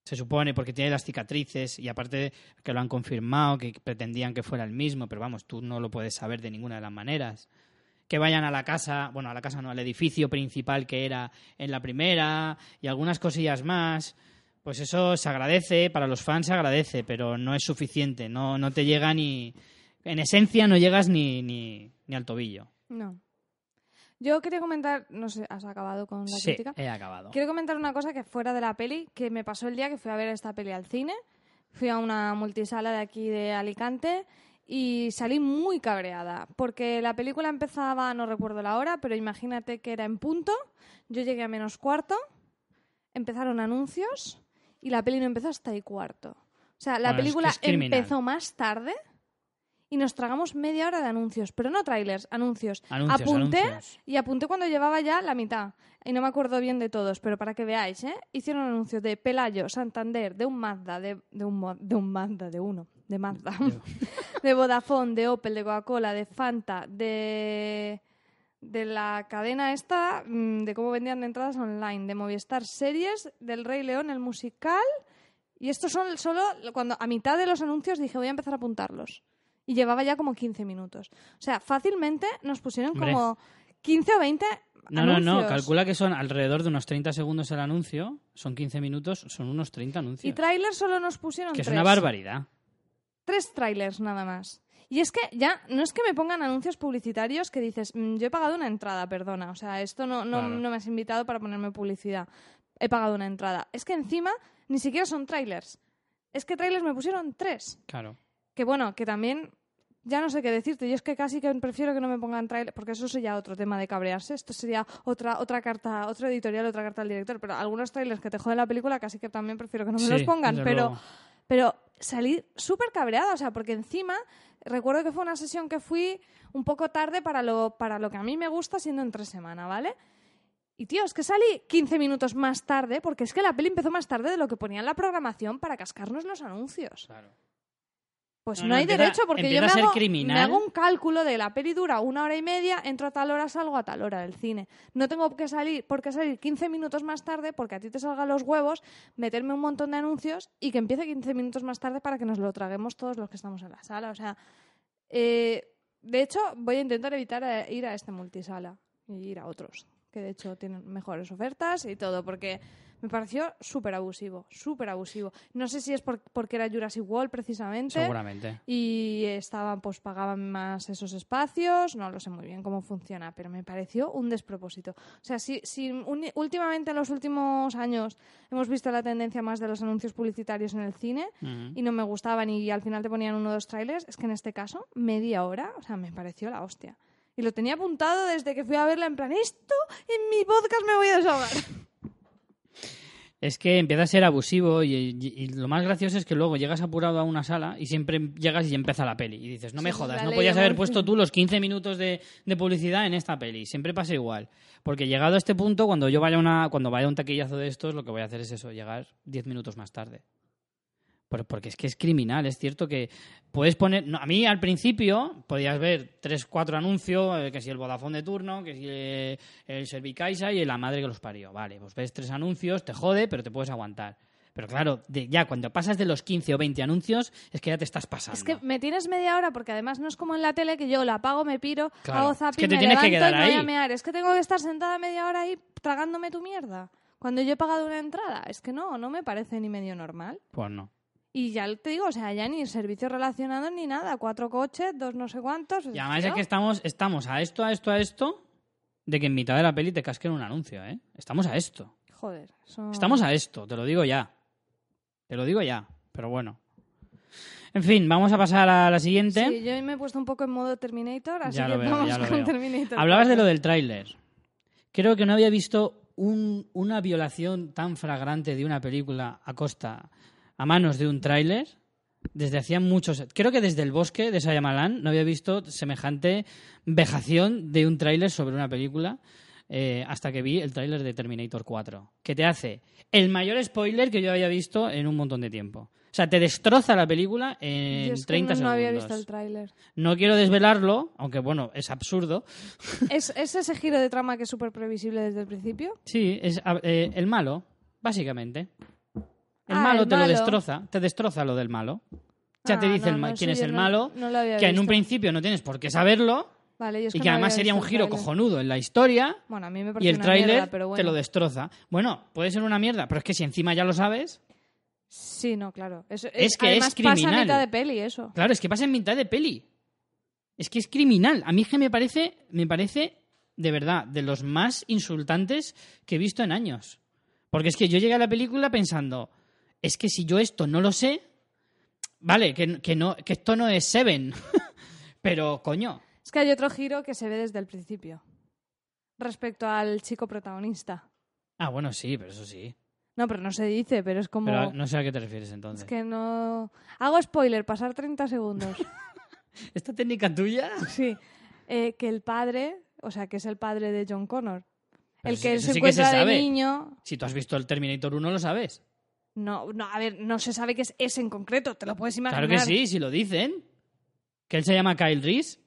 Se supone porque tiene las cicatrices y aparte que lo han confirmado, que pretendían que fuera el mismo, pero vamos, tú no lo puedes saber de ninguna de las maneras. Que vayan a la casa, bueno, a la casa no, al edificio principal que era en la primera y algunas cosillas más. Pues eso se agradece, para los fans se agradece, pero no es suficiente, no, no te llega ni... En esencia no llegas ni, ni, ni al tobillo. No. Yo quería comentar, no sé, ¿has acabado con la Sí, crítica? he acabado. Quiero comentar una cosa que fuera de la peli, que me pasó el día que fui a ver esta peli al cine. Fui a una multisala de aquí de Alicante y salí muy cabreada, porque la película empezaba, no recuerdo la hora, pero imagínate que era en punto. Yo llegué a menos cuarto, empezaron anuncios y la peli no empezó hasta el cuarto. O sea, la Bueno, es que película es empezó más tarde y nos tragamos media hora de anuncios, pero no trailers, anuncios. Anuncios, apunté anuncios. y apunté cuando llevaba ya la mitad. Y no me acuerdo bien de todos, pero para que veáis, ¿eh? Hicieron anuncios de Pelayo, Santander, de un Mazda, de, de un, de un Mazda, de uno, de Mazda. de Vodafone, de Opel, de Coca-Cola, de Fanta, de de la cadena esta, mm, de cómo vendían entradas online, de Movistar Series, del Rey León, el musical. Y estos son solo cuando a mitad de los anuncios dije voy a empezar a apuntarlos. Y llevaba ya como 15 minutos. O sea, fácilmente nos pusieron Hombre. como 15 o 20 No, no, no, anuncios. calcula que son alrededor de unos 30 segundos el anuncio, son 15 minutos, son unos 30 Y anuncios. trailers solo nos pusieron Que es una barbaridad. Tres trailers nada más. Y es que ya no es que me pongan anuncios publicitarios que dices, "Mm, yo he pagado una entrada, perdona. O sea, esto no, no, Claro. no me has invitado para ponerme publicidad. He pagado una entrada. Es que encima ni siquiera son trailers. Es que trailers me pusieron tres. Claro. Que bueno, que también ya no sé qué decirte. Yo es que casi que prefiero que no me pongan trailers, porque eso sería otro tema de cabrearse. Esto sería otra otra carta, otro editorial, otra carta al director. Pero algunos trailers que te joden la película casi que también prefiero que no me Sí, los pongan. Pero, luego. pero salí súper cabreada, o sea, porque encima recuerdo que fue una sesión que fui un poco tarde para lo, para lo que a mí me gusta siendo entre semana, ¿vale? Y tío, es que salí 15 minutos más tarde, porque es que la peli empezó más tarde de lo que ponía en la programación para cascarnos los anuncios. Claro. Pues No, no, no, hay derecho, porque yo hago, me hago un cálculo de la peli dura una hora y media, entro a tal hora, salgo a tal hora del cine. No tengo que salir, por qué salir 15 minutos más tarde, porque a ti te salgan los huevos, meterme un montón de anuncios y que empiece 15 minutos más tarde para que nos lo traguemos todos los que estamos en la sala. O sea, eh, de hecho, voy a intentar evitar eh, ir a este multisala y ir a otros, que de hecho tienen mejores ofertas y todo, porque me pareció súper abusivo, súper abusivo. No sé si es por- porque era Jurassic World precisamente Seguramente. y estaban pues pagaban más esos espacios no lo sé muy bien cómo funciona pero me pareció un despropósito o sea si, si uni- últimamente en los últimos años hemos visto la tendencia más de los anuncios publicitarios en el cine y no me gustaban y al final te ponían uno o dos trailers es que en este caso media hora o sea me pareció la hostia y lo tenía apuntado desde que fui a verla en plan esto en mi podcast me voy a desahogar Es que empieza a ser abusivo y, y- y lo más gracioso es que luego llegas apurado a una sala y siempre llegas y empieza la peli. Y dices, no me Sí, jodas, no podías haber puesto tú los 15 minutos de, de publicidad en esta peli. Siempre pasa igual. Porque llegado a este punto, cuando yo vaya a una, cuando vaya a un taquillazo de estos, lo que voy a hacer es eso, llegar 10 minutos más tarde. Por- Porque es que es criminal, es cierto que puedes poner... no, a mí al principio podías ver tres, cuatro anuncios, eh, que si el Vodafone de turno, que si eh, el Servicaixa y la madre que los parió. Vale, pues ves tres anuncios, te jode, pero te puedes aguantar. Pero claro, de- ya cuando pasas de los 15 o 20 anuncios, es que ya te estás pasando. Es que me tienes media hora porque además no es como en la tele que yo la apago, me piro, Claro, hago es que te me tienes que levanto quedar y me voy a ahí. mear. Es que tengo que estar sentada media hora ahí tragándome tu mierda. Cuando yo he pagado una entrada. Es que no, no me parece ni medio normal. Pues no. Y ya te digo, o sea, ya ni servicios relacionados ni nada. Cuatro coches, dos no sé cuántos. Y además tío. es que estamos, estamos a esto, a esto, a esto, de que en mitad de la peli te casquen un anuncio, ¿eh? Estamos a esto. Joder, eso- Estamos a esto, te lo digo ya. Te lo digo ya, pero bueno. En fin, vamos a pasar a la siguiente. Sí, yo me he puesto un poco en modo Terminator, así Ya que veo, vamos con veo. Terminator. Hablabas de 4. lo del tráiler. Creo que no había visto un- una violación tan fragrante de una película a costa, a manos de un tráiler, desde hacía muchos... Creo que desde El Bosque de Shyamalan no había visto semejante vejación de un tráiler sobre una película eh, hasta que vi el tráiler de Terminator 4, que te hace el mayor spoiler que yo había visto en un montón de tiempo. O sea, te destroza la película en Yo es que 30 no, no segundos. había visto el tráiler. No quiero desvelarlo, aunque bueno, es absurdo, ¿Es, ¿Es ese giro de trama que es súper previsible desde el principio? Sí, es eh, el malo, básicamente. El Ah, malo el te lo destroza, te destroza lo del malo. Ya te Ah, dice no, el ma- no, quién es el no- malo, no lo había que en un principio no tienes por qué saberlo Vale, es y que que además sería un giro cojonudo en la historia Bueno, a mí me y el tráiler te lo destroza. Bueno, puede ser una mierda, pero es que si encima ya lo sabes, Sí, no, claro. Eso- Es que además es pasa a criminal. mitad de peli eso. claro, es que pasa en mitad de peli. Es que es criminal. A mí es que me parece, me parece de verdad de los más insultantes que he visto en años. Porque es que yo llegué a la película pensando, es que si yo esto no lo sé, vale, que, que, no, que esto no es Seven, pero coño, Es que hay otro giro que se ve desde el principio. Respecto al chico protagonista. ah, bueno, sí, pero eso sí. No, pero no se dice, pero es como... Pero no sé a qué te refieres entonces. Es que no... Hago spoiler, pasar 30 segundos. ¿Esta técnica tuya? sí. Eh, que el padre, o sea, que es el padre de John Connor. Pero el que se sí que se encuentra de niño... Si tú has visto el Terminator 1, lo sabes. No, no, a ver, no se sabe que es ese en concreto, te lo puedes imaginar. Claro que sí, si lo dicen. Que él se llama Kyle Reese.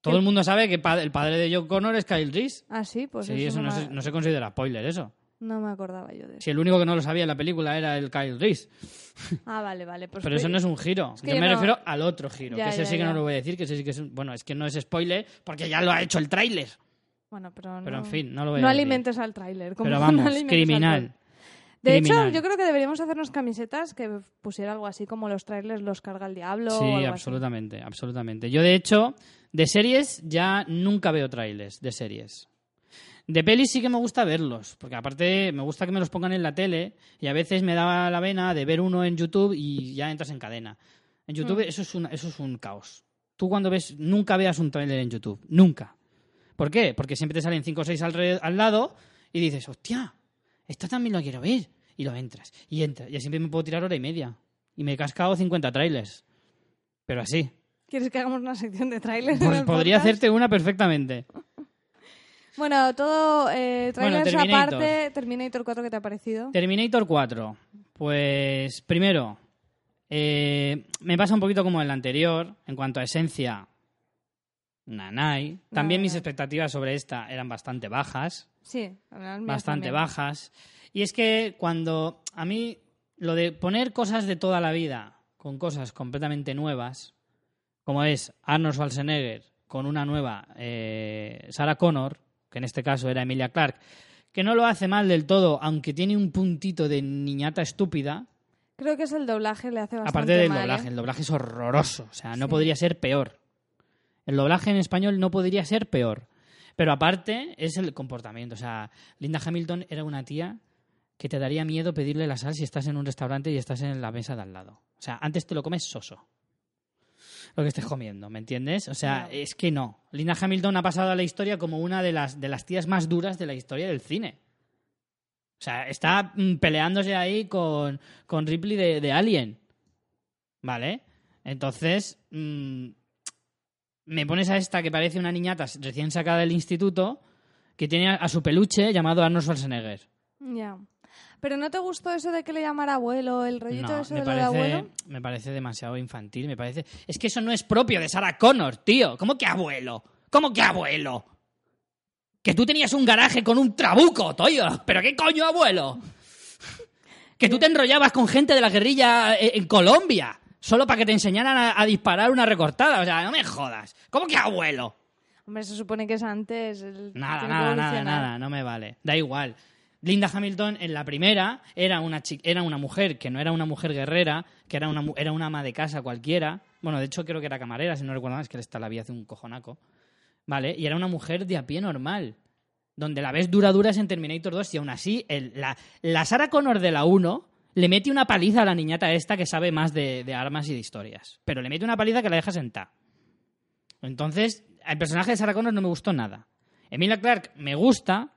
Todo el mundo sabe que pa- el padre de John Connor es Kyle Reese. Ah, sí, pues sí, eso no, me, se, no se considera spoiler, eso. no me acordaba yo de eso. Si el único que no lo sabía en la película era el Kyle Reese. Ah, vale, vale. Pues Pero eso no es un giro. que yo yo me no- refiero al otro giro. Ya, que ese ya, sí que ya. no lo voy a decir, que ese sí que es un- Bueno, es que no es spoiler porque ya lo ha hecho el tráiler. Bueno, pero no... Pero en fin, no lo voy a No alimentes al tráiler. como Pero no vamos, al criminal. De Criminal. hecho, yo creo que deberíamos hacernos camisetas que pusiera algo así como los trailers los carga el diablo o Sí, algo así. absolutamente, absolutamente. Yo, de hecho, de series ya nunca veo trailers de series. De pelis sí que me gusta verlos, porque aparte me gusta que me los pongan en la tele y a veces me da la vena de ver uno en YouTube y ya entras en cadena. En YouTube eso, es un, eso es un caos. Tú cuando ves, nunca veas un tráiler en YouTube, nunca. ¿Por qué? Porque siempre te salen 5 o 6 al, al lado y dices, hostia, esta también lo quiero ver. Y lo entras, y entras. Y siempre me puedo tirar hora y media. Y me he cascado 50 trailers. Pero así. ¿Quieres que hagamos una sección de trailers? Pues podría hacerte una perfectamente. Bueno, todo eh, Bueno, trailers Terminator. aparte. Terminator 4, ¿qué te ha parecido? Terminator 4. Pues primero, eh, me pasa un poquito como el anterior, en cuanto a esencia, nanay. También mis expectativas sobre esta eran bastante bajas, Sí, bastante también. bajas. Y es que cuando a mí lo de poner cosas de toda la vida con cosas completamente nuevas, como es Arnold Schwarzenegger con una nueva eh, Sarah Connor, que en este caso era Emilia Clarke, que no lo hace mal del todo, aunque tiene un puntito de niñata estúpida, Creo que es el doblaje, le hace bastante aparte del mal, doblaje. ¿eh? El doblaje es horroroso, o sea, no Sí. podría ser peor. El doblaje en español no podría ser peor. Pero aparte es el comportamiento. O sea, Linda Hamilton era una tía que te daría miedo pedirle la sal si estás en un restaurante y estás en la mesa de al lado. O sea, antes te lo comes soso. Lo que estés comiendo, ¿me entiendes? O sea, No. es que no. Linda Hamilton ha pasado a la historia como una de las, de las tías más duras de la historia del cine. O sea, está mm, peleándose ahí con, con Ripley de, de Alien. ¿Vale? Entonces, mm, me pones a esta que parece una niñata recién sacada del instituto que tiene a, su peluche llamado Arnold Schwarzenegger. Ya. ¿Pero no te gustó eso de que le llamara abuelo, el rollito No, eso me de lo de abuelo? parece, me parece demasiado infantil. Me parece. Es que eso no es propio de Sarah Connor, tío. ¿Cómo que abuelo? ¿Cómo que abuelo? Que tú tenías un garaje con un trabuco, tío. ¿Pero qué coño, abuelo? Que tú te enrollabas con gente de la guerrilla eh, en Colombia. Solo para que te enseñaran a, a disparar una recortada. O sea, no me jodas. ¿Cómo que abuelo? Hombre, se supone que es antes. el- Nada, nada, nada, nada, no me vale. Da igual. Linda Hamilton en la primera era una, era una mujer que no era una mujer guerrera, que era una, era una ama de casa cualquiera. Bueno, de hecho creo que era camarera, si no recuerdo mal, es que esta la vi hace un cojonaco. ¿Vale? Y era una mujer de a pie normal. Donde la ves dura dura es en Terminator 2 y aún así el- la, la Sarah Connor de la 1 le mete una paliza a la niñata esta que sabe más de, de armas y de historias. Pero le mete una paliza que la deja sentar. Entonces, el personaje de Sarah Connor no me gustó nada. Emilia Clarke me gusta,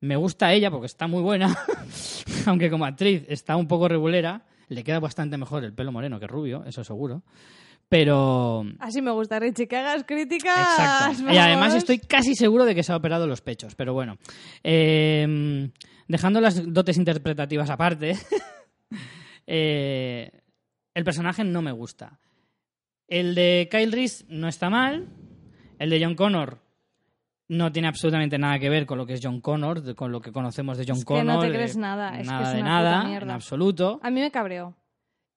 me gusta ella porque está muy buena, aunque como actriz está un poco regulera, le queda bastante mejor el pelo moreno que rubio, eso seguro. Pero... Así me gusta, Richie, que hagas críticas. Exacto. Y además estoy casi seguro de que se ha operado los pechos, pero bueno. Eh, dejando las dotes interpretativas aparte, eh, el personaje no me gusta. El de Kyle Reese no está mal. El de John Connor no tiene absolutamente nada que ver con lo que es John Connor, de- con lo que conocemos de John Es que no Connor. te crees nada, es que es de una nada, puta mierda. en absoluto. A mí me cabreó.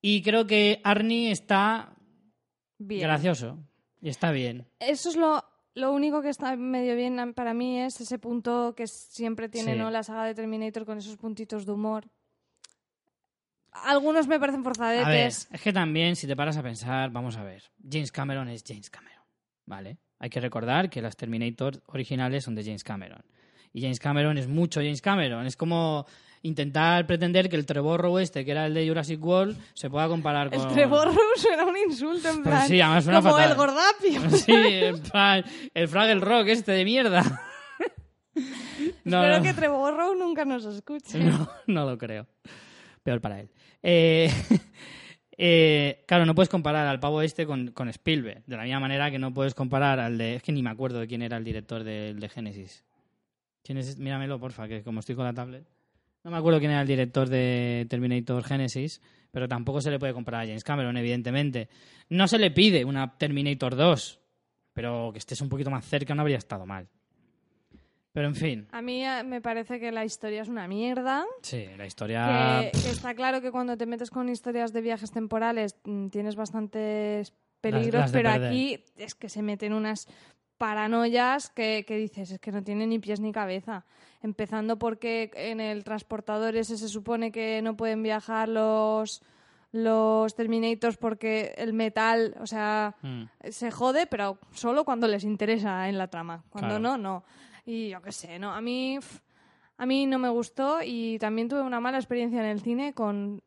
Y creo que Arnie está Bien. gracioso. Y está bien. Eso es lo, lo único que está medio bien para mí, es ese punto que siempre tiene Sí. ¿no? la saga de Terminator con esos puntitos de humor. Algunos me parecen A ver, forzadetes. es que también, si te paras a pensar, vamos a ver. James Cameron es James Cameron, ¿vale? Hay que recordar que las Terminator originales son de James Cameron. Y James Cameron es mucho James Cameron. Es como intentar pretender que el Trevorrow este, que era el de Jurassic World, se pueda comparar con... El Trevor Ross era un insulto, en Pues plan. sí, además suena como fatal. el Gordapio. Sí, en plan, el Fraggle Rock este de mierda. No, Espero no. que Trevor Ross nunca nos escuche. No, no lo creo. Peor para él. Eh, eh, claro, no puedes comparar al pavo este con, con Spielberg. De la misma manera que no puedes comparar al de. Es que ni me acuerdo de quién era el director de, de Genesis. ¿Quién es? Míramelo, porfa, que como estoy con la tablet. No me acuerdo quién era el director de Terminator Genesis, pero tampoco se le puede comparar a James Cameron, evidentemente. No se le pide una Terminator 2, pero que estés un poquito más cerca no habría estado mal. Pero en fin, A mí eh, me parece que la historia es una mierda. sí, la historia. Que, que está claro que cuando te metes con historias de viajes temporales mm, tienes bastantes peligros, las pero perder. aquí es que se meten unas paranoias que, que dices, es que no tienen ni pies ni cabeza. Empezando porque en el transportador ese se supone que no pueden viajar los, los Terminators porque el metal, o sea, Mm. se jode, pero solo cuando les interesa en la trama. Cuando Claro. no, no. Y yo qué sé, ¿no? A mí, a mí no me gustó y también tuve una mala experiencia en el cine con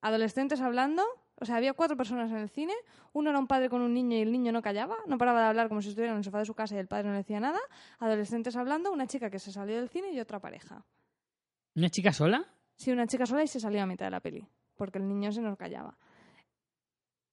adolescentes hablando. O sea, había cuatro personas en el cine. Uno era un padre con un niño y el niño no callaba, no paraba de hablar como si estuviera en el sofá de su casa y el padre no le decía nada. Adolescentes hablando, una chica que se salió del cine y otra pareja. ¿Una chica sola? Sí, una chica sola y se salió a mitad de la peli, porque el niño se nos callaba.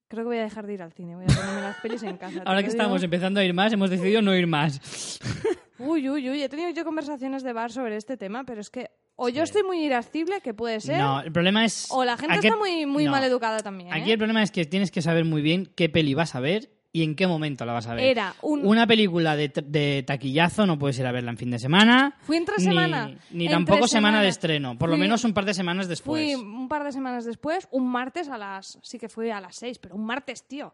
Creo que voy a dejar de ir al cine, voy a ponerme las pelis en casa. Ahora que digo. estamos empezando a ir más, hemos decidido no ir más. Uy, uy, uy, he tenido yo conversaciones de bar sobre este tema, pero es que o yo estoy muy irascible, que puede ser, No, el problema es... o la gente ¿a qué- está muy, muy no. mal educada también. ¿eh? Aquí el problema es que tienes que saber muy bien qué peli vas a ver y en qué momento la vas a ver. Era un... Una película de, taquillazo no puedes ir a verla en fin de semana. Fui entre ni- semana. Ni, Entre tampoco semana de estreno. Por lo menos un par de semanas después. Fui un par de semanas después, un martes a las... Sí que fui a las seis, pero un martes, tío.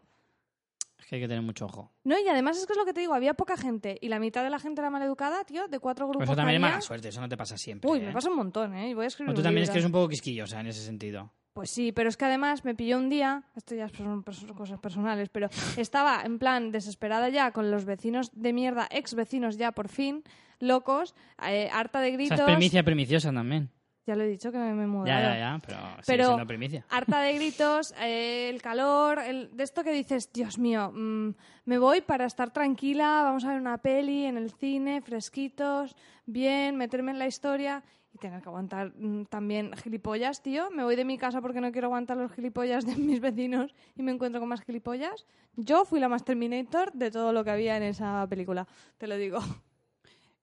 Es que hay que tener mucho ojo. No, y además es que es lo que te digo, había poca gente y la mitad de la gente era mal educada, tío, de cuatro grupos eso también es mala suerte, eso no te pasa siempre. Uy, ¿eh? me pasa un montón, ¿eh? Y voy a escribir O tú un también es libro. que eres un poco quisquillosa en ese sentido. Pues sí, pero es que además me pilló un día, esto ya son cosas personales, pero estaba en plan desesperada ya con los vecinos de mierda, ex vecinos ya por fin, locos, eh, harta de gritos. es primicia primiciosa también. Ya lo he dicho que me, he mudado. Ya, ya, ya, pero sigue Pero- siendo primicia. Harta de gritos, eh, el calor, el, de esto que dices, Dios mío, mm, me voy para estar tranquila, vamos a ver una peli en el cine, fresquitos, bien, meterme en la historia y tener que aguantar mm, también gilipollas, tío. Me voy de mi casa porque no quiero aguantar los gilipollas de mis vecinos y me encuentro con más gilipollas. Yo fui la más Terminator de todo lo que había en esa película, te lo digo.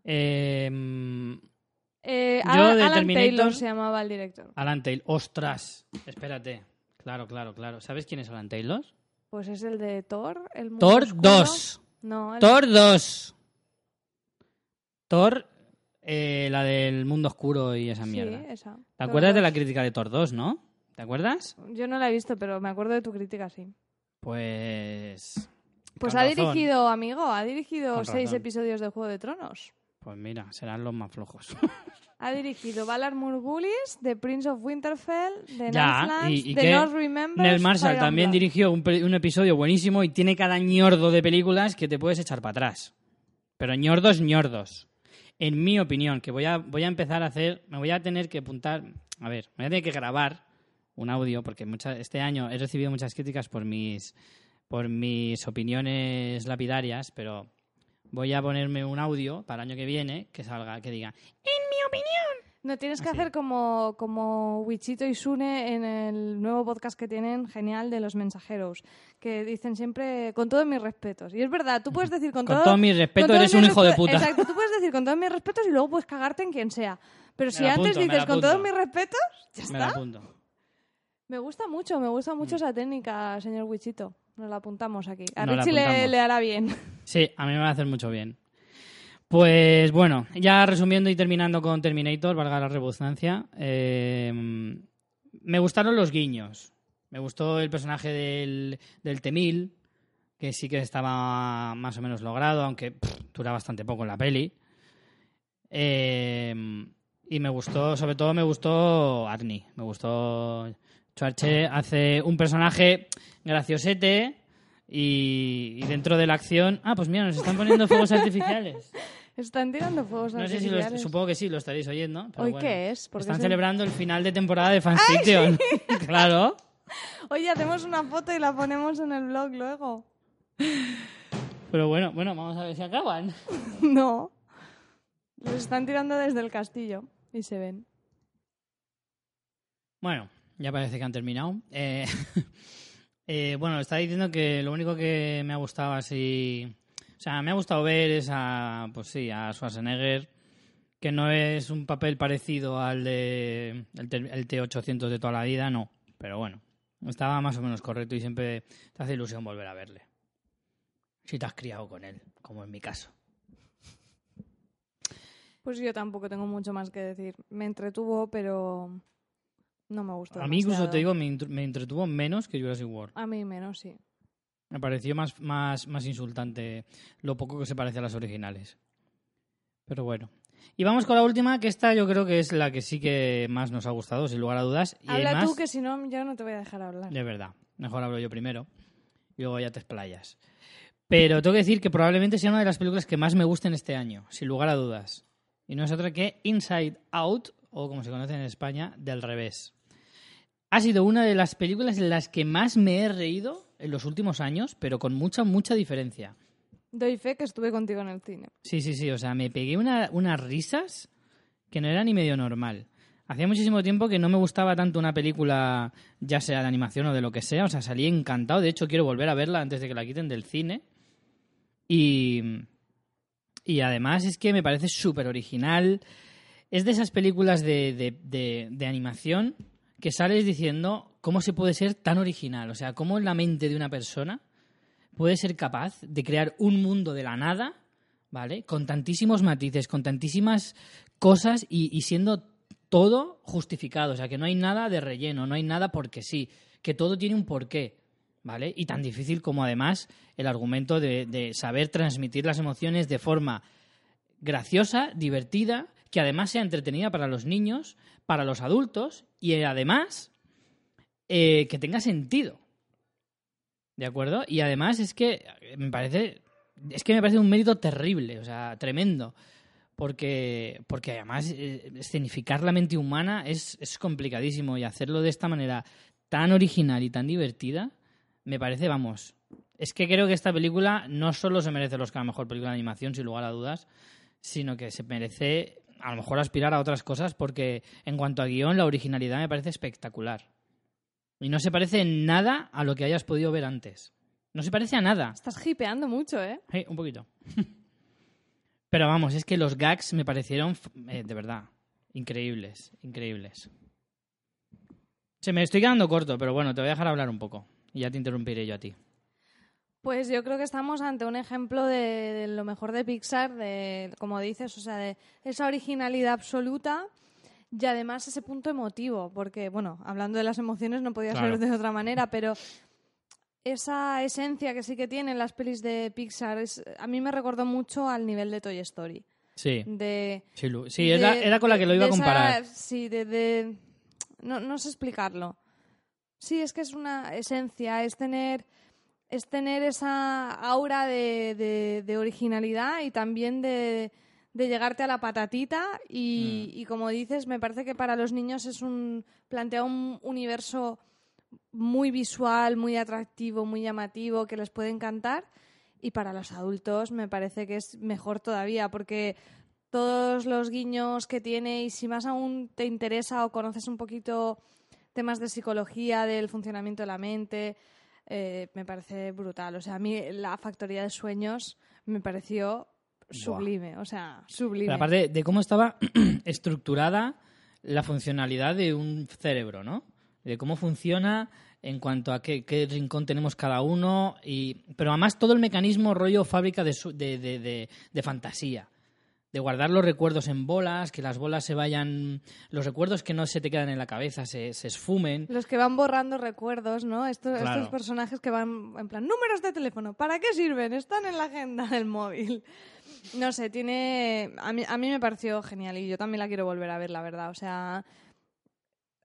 Eh, mm, Eh, Yo Alan, de Alan Taylor se llamaba el director. Alan Taylor. ¡Ostras! Espérate. Claro, claro, claro. ¿Sabes quién es Alan Taylor? Pues es el de Thor, el mundo Thor oscuro. 2. No, el- Thor 2. Thor, eh, la del mundo oscuro y esa mierda. Sí, esa. ¿Te Thor acuerdas de la 2. crítica de Thor 2, no? ¿Te acuerdas? Yo no la he visto, pero me acuerdo de tu crítica, sí. Pues. Pues ha razón. dirigido, amigo, ha dirigido Con seis razón. episodios de Juego de Tronos. Pues mira, serán los más flojos. Ha dirigido Valar Morghulis, The Prince of Winterfell, The Ya, Northlands, y- y The North Remembers, Nel Marshall también dirigió un episodio buenísimo y tiene cada ñordo de películas que te puedes echar para atrás. Pero ñordos, ñordos. En mi opinión, que voy a, voy a empezar a hacer, me voy a tener que apuntar, a ver, me voy a tener que grabar un audio porque mucha- este año he recibido muchas críticas por mis, por mis opiniones lapidarias, pero voy a ponerme un audio para el año que viene que salga, que diga, en mi opinión. No, tienes que Así. hacer como, como Wichito y Sune en el nuevo podcast que tienen, genial, de los mensajeros, que dicen siempre, con todos mis respetos. Y es verdad, tú puedes decir con, Con todo- todo mi respeto, con todos eres mis un hijo de puta. Exacto, tú puedes decir con todos mis respetos y luego puedes cagarte en quien sea. Pero Me si antes apunto, dices con todos mis respetos, ya Me está. Me gusta mucho, me gusta Mm. mucho esa técnica, señor Wichito. Nos la apuntamos aquí. A Richie le, hará bien. Sí, a mí me va a hacer mucho bien. Pues bueno, ya resumiendo y terminando con Terminator, valga la redundancia, eh, me gustaron los guiños. Me gustó el personaje del, del Temil, que sí que estaba más o menos logrado, aunque pff, dura bastante poco en la peli. Eh, y me gustó, sobre todo me gustó Arnie, me gustó Schwarze, hace un personaje graciosete y, y dentro de la acción... Ah, pues mira, nos están poniendo fuegos artificiales. Están tirando fuegos No sé si lo, artificiales. supongo que sí, lo estaréis oyendo. Pero ¿Hoy bueno. qué es? Porque Están es el- celebrando el final de temporada de Fanfiction. claro. Oye, hacemos una foto y la ponemos en el blog luego. Pero bueno, bueno, vamos a ver si acaban. no. Los están tirando desde el castillo y se ven. Bueno, ya parece que han terminado. Eh, eh, bueno, estaba diciendo que lo único que me ha gustado así... O sea, me ha gustado ver es a, pues sí, a Schwarzenegger, que no es un papel parecido al de el, el T-800 de toda la vida, no. Pero bueno, estaba más o menos correcto y siempre te hace ilusión volver a verle. Si te has criado con él, como en mi caso. Pues yo tampoco tengo mucho más que decir. Me entretuvo, pero no me gustó. A mí incluso te digo, me, me entretuvo menos que Jurassic World. A mí menos, sí. Me pareció más, más, más insultante lo poco que se parece a las originales. Pero bueno. Y vamos con la última, que esta yo creo que es la que sí que más nos ha gustado, sin lugar a dudas. Y Habla además, tú, que si no, yo no te voy a dejar hablar. De verdad. Mejor hablo yo primero y luego ya te explayas. Pero tengo que decir que probablemente sea una de las películas que más me gusten este año, sin lugar a dudas. Y no es otra que Inside Out, o como se conoce en España, del revés. Ha sido una de las películas en las que más me he reído en los últimos años, pero con mucha, mucha diferencia. Doy fe que estuve contigo en el cine. Sí, sí, sí. O sea, me pegué una- unas risas que no era ni medio normal. Hacía muchísimo tiempo que no me gustaba tanto una película, ya sea de animación o de lo que sea. O sea, salí encantado. De hecho, quiero volver a verla antes de que la quiten del cine. Y, y además es que me parece súper original. Es de esas películas de, de- de- de animación que sales diciendo cómo se puede ser tan original. O sea, cómo la mente de una persona puede ser capaz de crear un mundo de la nada, ¿vale? Con tantísimos matices, con tantísimas cosas y, siendo todo justificado. O sea, que no hay nada de relleno, no hay nada porque sí, que todo tiene un porqué, ¿vale? Y tan difícil como además el argumento de saber transmitir las emociones de forma graciosa, divertida, que además sea entretenida para los niños, para los adultos y eh, además eh, que tenga sentido. ¿De acuerdo? Y además es que eh, me parece. Es que me parece un mérito terrible, o sea, tremendo. Porque, porque además escenificar la mente humana es, es complicadísimo y hacerlo de esta manera tan original y tan divertida, me parece, vamos. Es que creo que esta película no solo se merece los que a la mejor película de animación, sin lugar a dudas, sino que se merece a lo mejor aspirar a otras cosas porque en cuanto a guion, la originalidad me parece espectacular. Y no se parece en nada a lo que hayas podido ver antes. No se parece a nada. Estás hipeando mucho, ¿eh? Sí, un poquito. Pero vamos, es que los gags me parecieron, eh, de verdad, increíbles, increíbles. Se me estoy quedando corto, pero bueno, te voy a dejar hablar un poco. Y ya te interrumpiré yo a ti. Pues yo creo que estamos ante un ejemplo de, de lo mejor de Pixar, de, como dices, o sea, de esa originalidad absoluta y además ese punto emotivo, porque, bueno, hablando de las emociones no podía Claro. ser de otra manera, pero esa esencia que sí que tienen las pelis de Pixar es, a mí me recordó mucho al nivel de Toy Story. Sí, De, sí, sí, era, de- era con la que lo iba a de esa- comparar. sí, de, de- No, no sé explicarlo. Sí, es que es una esencia, es tener, es tener esa aura de, de- de originalidad y también de, de llegarte a la patatita y, Mm. y como dices, me parece que para los niños es un plantea un universo muy visual, muy atractivo, muy llamativo, que les puede encantar. Y para los adultos me parece que es mejor todavía, porque todos los guiños que tiene y si más aún te interesa o conoces un poquito temas de psicología, del funcionamiento de la mente, eh, me parece brutal. O sea, a mí la factoría de sueños me pareció sublime, o sea, sublime. Aparte de cómo estaba estructurada la funcionalidad de un cerebro, ¿no? De cómo funciona en cuanto a qué, qué rincón tenemos cada uno. Y, pero además todo el mecanismo rollo fábrica de, su- de, de- de- de fantasía. De guardar los recuerdos en bolas, que las bolas se vayan... Los recuerdos que no se te quedan en la cabeza se, se esfumen. Los que van borrando recuerdos, ¿no? Estos, Claro. estos personajes que van en plan, números de teléfono, ¿para qué sirven? Están en la agenda del móvil. No sé, tiene... A mí, a mí me pareció genial y yo también la quiero volver a ver, la verdad. O sea...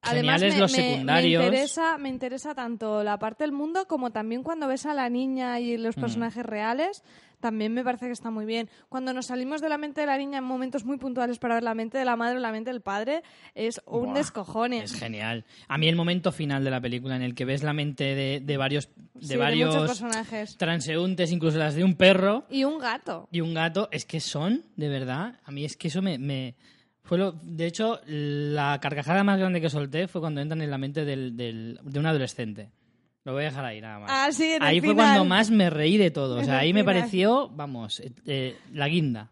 Los secundarios. Me interesa, me interesa tanto la parte del mundo como también cuando ves a la niña y Mm. los personajes reales, también me parece que está muy bien. Cuando nos salimos de la mente de la niña en momentos muy puntuales para ver la mente de la madre o la mente del padre, es un Buah, descojone. Es genial. A mí el momento final de la película en el que ves la mente de, de varios, de Sí, varios personajes. transeúntes, incluso las de un perro Y un gato. y un gato, es que son, de verdad, a mí es que eso me... me- fue lo, de hecho, la carcajada más grande que solté fue cuando entran en la mente del, del- de un adolescente. Lo voy a dejar ahí nada más. Ah, sí, en el ahí fue final. cuando más me reí de todo. O sea, ahí me pareció, vamos, eh, eh, la guinda.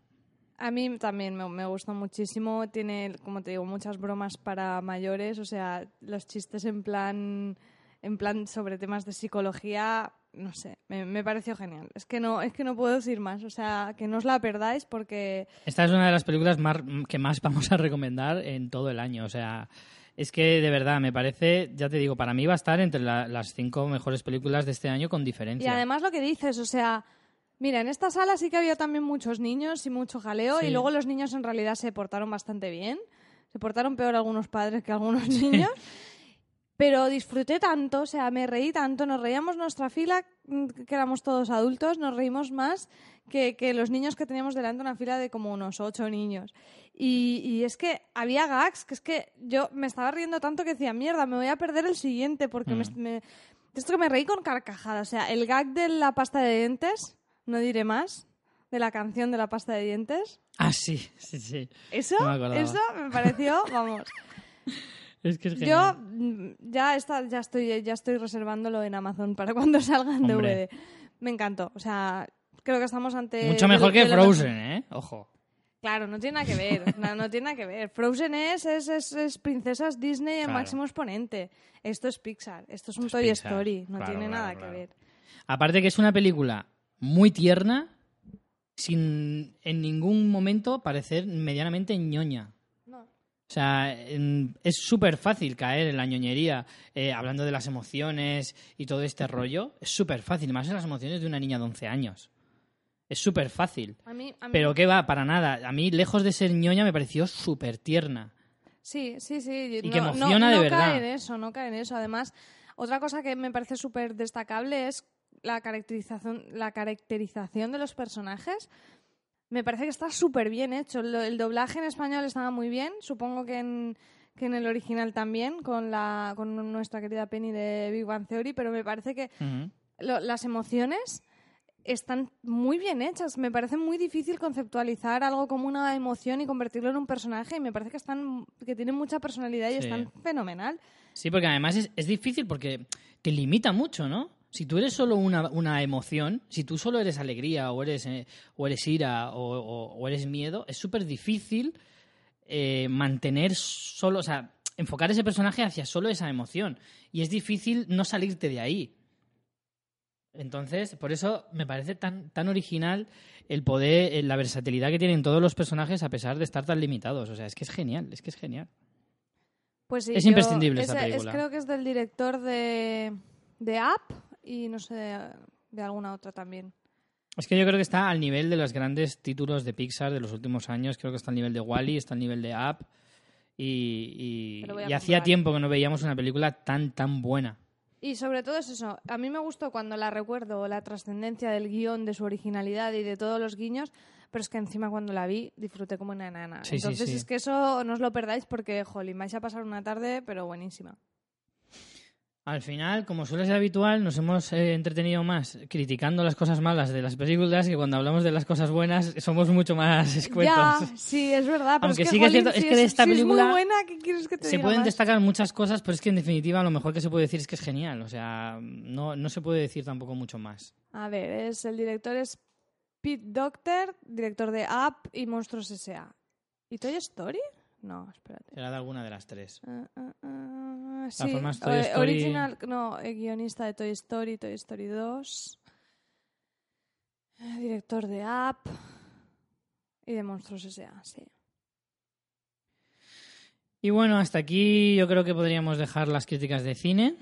A mí también me, me gustó muchísimo. Tiene, como te digo, muchas bromas para mayores. O sea, los chistes en plan, en plan sobre temas de psicología, no sé, me, me pareció genial. Es que no, es que no puedo decir más. O sea, que no os la perdáis porque Esta es una de las películas más, que más vamos a recomendar en todo el año. O sea, es que de verdad me parece, ya te digo, para mí va a estar entre la- las cinco mejores películas de este año con Y diferencia. además lo que dices, o sea, mira, en esta sala sí que había también muchos niños y mucho jaleo Sí. y luego los niños en realidad se portaron bastante bien. Se portaron peor algunos padres que algunos niños. Pero disfruté tanto, o sea, me reí tanto, nos reíamos nuestra fila, mm, que éramos todos adultos, nos reímos más que, que los niños que teníamos delante una fila de como unos ocho niños. Y, y es que había gags, que es que yo me estaba riendo tanto que decía, mierda, me voy a perder el siguiente, porque me, me- de esto que me reí con carcajadas. O sea, el gag de la pasta de dientes, no diré más, de la canción de la pasta de dientes. Ah, sí, sí, sí. Eso, No me eso me pareció, vamos. Es que es Yo genial. mm, ya está, ya estoy, ya estoy reservándolo en Amazon para cuando salga en Hombre. DVD. Me encantó. O sea, creo que estamos ante. Mucho mejor que. Frozen, ¿eh? Ojo. Claro, no tiene nada que ver. No, no tiene nada que ver. Frozen es, es, es, es princesas Disney en Claro. máximo exponente. Esto es Pixar. Esto es un Toy Pixar. Story. No Claro, tiene claro, nada que ver. Aparte que es una película muy tierna, sin en ningún momento parecer medianamente ñoña. No. O sea, es súper fácil caer en la ñoñería, eh, hablando de las emociones y todo este rollo. Es súper fácil, más en las emociones de una niña de 11 años. Es súper fácil. A mí, a mí- Pero qué va, para nada. A mí, lejos de ser ñoña, me pareció súper tierna. Sí, sí, sí. Y no, que no- emociona de no verdad. cae en eso, no cae en eso. Además, otra cosa que me parece súper destacable es la caracterización, la caracterización de los personajes. Me parece que está súper bien hecho. El doblaje en español estaba muy bien. Supongo que en, que en el original también, con, la, con nuestra querida Penny de Big Bang Theory. Pero me parece que lo- las emociones están muy bien hechas. Me parece muy difícil conceptualizar algo como una emoción y convertirlo en un personaje. Y me parece que están que tienen mucha personalidad y Sí. están fenomenal. Sí, porque además es, es difícil porque te limita mucho, ¿no? Si tú eres solo una, una emoción, si tú solo eres alegría o eres, eh, o eres ira o, o- o eres miedo, es súper difícil eh, mantener solo, o sea, enfocar ese personaje hacia solo esa emoción. Y es difícil no salirte de ahí. Entonces, por eso me parece tan, tan original el poder, eh, la versatilidad que tienen todos los personajes a pesar de estar tan limitados. O sea, es que es genial, es que es genial. Pues sí, Es imprescindible esta es- es- película. creo que es del director de, de Up y no sé, de, de alguna otra también. Es que yo creo que está al nivel de los grandes títulos de Pixar de los últimos años. Creo que está al nivel de Wally, está al nivel de Up. Y, y- hacía tiempo que no veíamos una película tan, tan buena. Y sobre todo es eso. A mí me gustó cuando la recuerdo, la trascendencia del guion, de su originalidad y de todos los guiños, pero es que encima cuando la vi disfruté como una. Sí, sí, Entonces sí. es que eso no os lo perdáis porque, jolín, vais a pasar una tarde, pero buenísima. Al final, como suele ser habitual, nos hemos eh, entretenido más criticando las cosas malas de las películas que cuando hablamos de las cosas buenas somos mucho más escuetos. Ya, sí, es verdad. Pero Aunque es que, sí que es es que de esta si película es muy buena, ¿qué quieres que te Se diga pueden más? destacar muchas cosas, pero es que en definitiva lo mejor que se puede decir es que es genial. O sea, no, no se puede decir tampoco mucho más. A ver, es, el director es Pete Docter, director de Up y Monstruos S.A. ¿Y Toy Story? No, espérate. Será de alguna de las tres. Ah, ah, ah, sí, Toy eh, Story- original, no, eh, guionista de Toy Story, Toy Story 2, eh, director de Up y de Monstruos S.A., sí. Y bueno, hasta aquí yo creo que podríamos dejar las críticas de cine.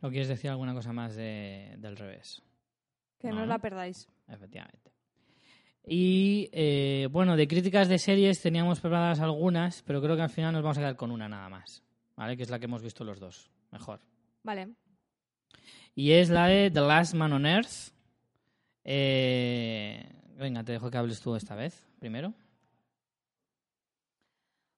¿O quieres decir alguna cosa más de- del revés? Que no, ¿no? la perdáis. Efectivamente. Y eh, bueno, de críticas de series teníamos preparadas algunas, pero creo que al final nos vamos a quedar con una nada más, ¿vale? Que es la que hemos visto los dos, mejor. Vale. Y es la de The Last Man on Earth. Eh, venga, te dejo que hables tú esta vez, primero.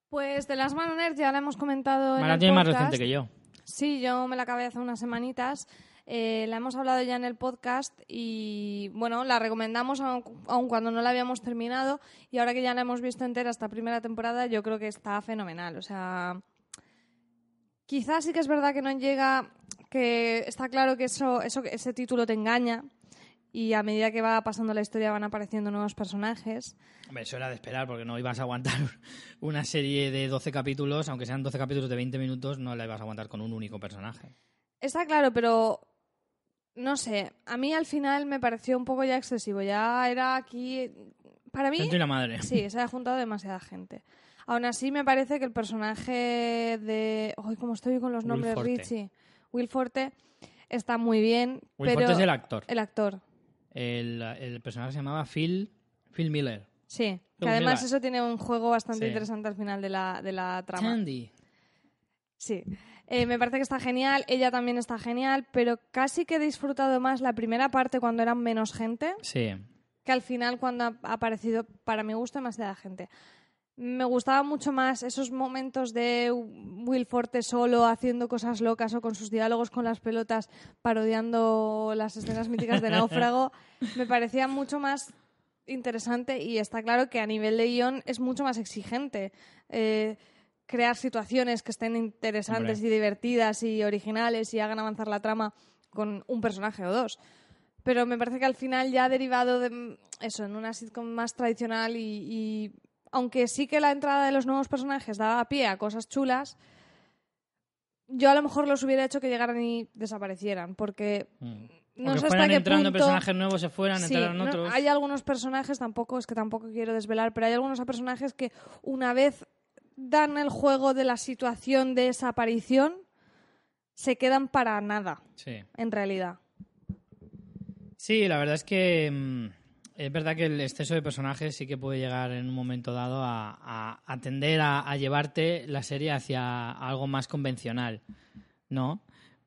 Pues de las Manos Nerd ya la hemos comentado en Mara el tiene más podcast. reciente que yo. Sí, yo me la acabé hace unas semanitas. Eh, la hemos hablado ya en el podcast y bueno, la recomendamos aun, aun cuando no la habíamos terminado y ahora que ya la hemos visto entera esta primera temporada yo creo que está fenomenal. O sea, quizás sí que es verdad que no llega, que está claro que eso, eso, ese título te engaña y a medida que va pasando la historia van apareciendo nuevos personajes. Hombre, eso era de esperar, porque no ibas a aguantar una serie de 12 capítulos, aunque sean 12 capítulos de 20 minutos, no la ibas a aguantar con un único personaje. Está claro, pero no sé, a mí al final me pareció un poco ya excesivo. Ya era aquí. Para mí, y la madre. sí, se ha juntado demasiada gente. Aún así, me parece que el personaje de. Ay, cómo estoy con los Will nombres, Forte. Richie. Will Forte está muy bien. Will pero Forte es el actor. el actor. El, el personaje se llamaba Phil, Phil Miller. Sí, que además Miller. eso tiene un juego bastante Sí. interesante al final de la, de la trama. Tandy. Sí. Eh, me parece que está genial, ella también está genial, pero casi que he disfrutado más la primera parte cuando eran menos gente Sí. que al final cuando ha aparecido, para mi gusto, demasiada gente. Me gustaba mucho más esos momentos de Will Forte solo haciendo cosas locas o con sus diálogos con las pelotas parodiando las escenas míticas de Náufrago. Me parecía mucho más interesante y está claro que a nivel de guion es mucho más exigente. eh, crear situaciones que estén interesantes Hombre. y divertidas y originales y hagan avanzar la trama con un personaje o dos. Pero me parece que al final ya ha derivado de mm, eso, en una sitcom más tradicional y, y aunque sí que la entrada de los nuevos personajes daba pie a cosas chulas, yo a lo mejor los hubiera hecho que llegaran y desaparecieran, porque Mm. no sé hasta qué entrando punto... personajes nuevos, se fueran, Sí, entraran no, otros. hay algunos personajes, tampoco es que tampoco quiero desvelar, pero hay algunos personajes que una vez dan el juego de la situación de esa aparición, se quedan para nada, Sí. en realidad. Sí, la verdad es que mm, es verdad que el exceso de personajes sí que puede llegar en un momento dado a, a- a tender a, a llevarte la serie hacia algo más convencional, ¿no?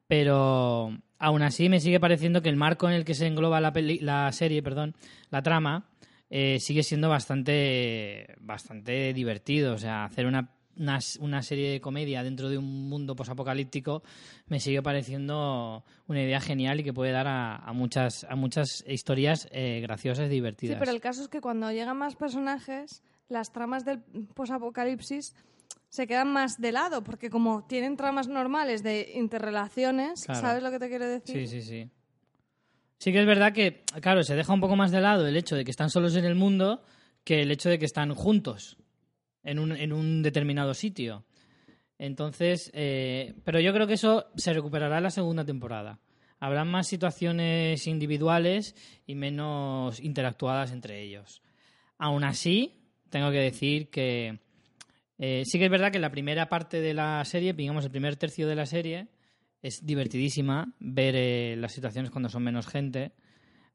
Pero aún así me sigue pareciendo que el marco en el que se engloba la, peli- la serie, perdón, la trama, eh, sigue siendo bastante, bastante divertido. O sea, hacer una, una, una serie de comedia dentro de un mundo posapocalíptico me sigue pareciendo una idea genial y que puede dar a, a muchas, a muchas historias eh, graciosas y Sí, divertidas. pero el caso es que cuando llegan más personajes, las tramas del posapocalipsis se quedan más de lado, porque como tienen tramas normales de interrelaciones, Claro. ¿sabes lo que te quiero decir? Sí, sí, sí. Sí que es verdad que, claro, se deja un poco más de lado el hecho de que están solos en el mundo que el hecho de que están juntos en un, en un determinado sitio. Entonces, eh, pero yo creo que eso se recuperará en la segunda temporada. Habrán más situaciones individuales y menos interactuadas entre ellos. Aún así, tengo que decir que eh, sí que es verdad que la primera parte de la serie, digamos el primer tercio de la serie, es divertidísima ver eh, las situaciones cuando son menos gente.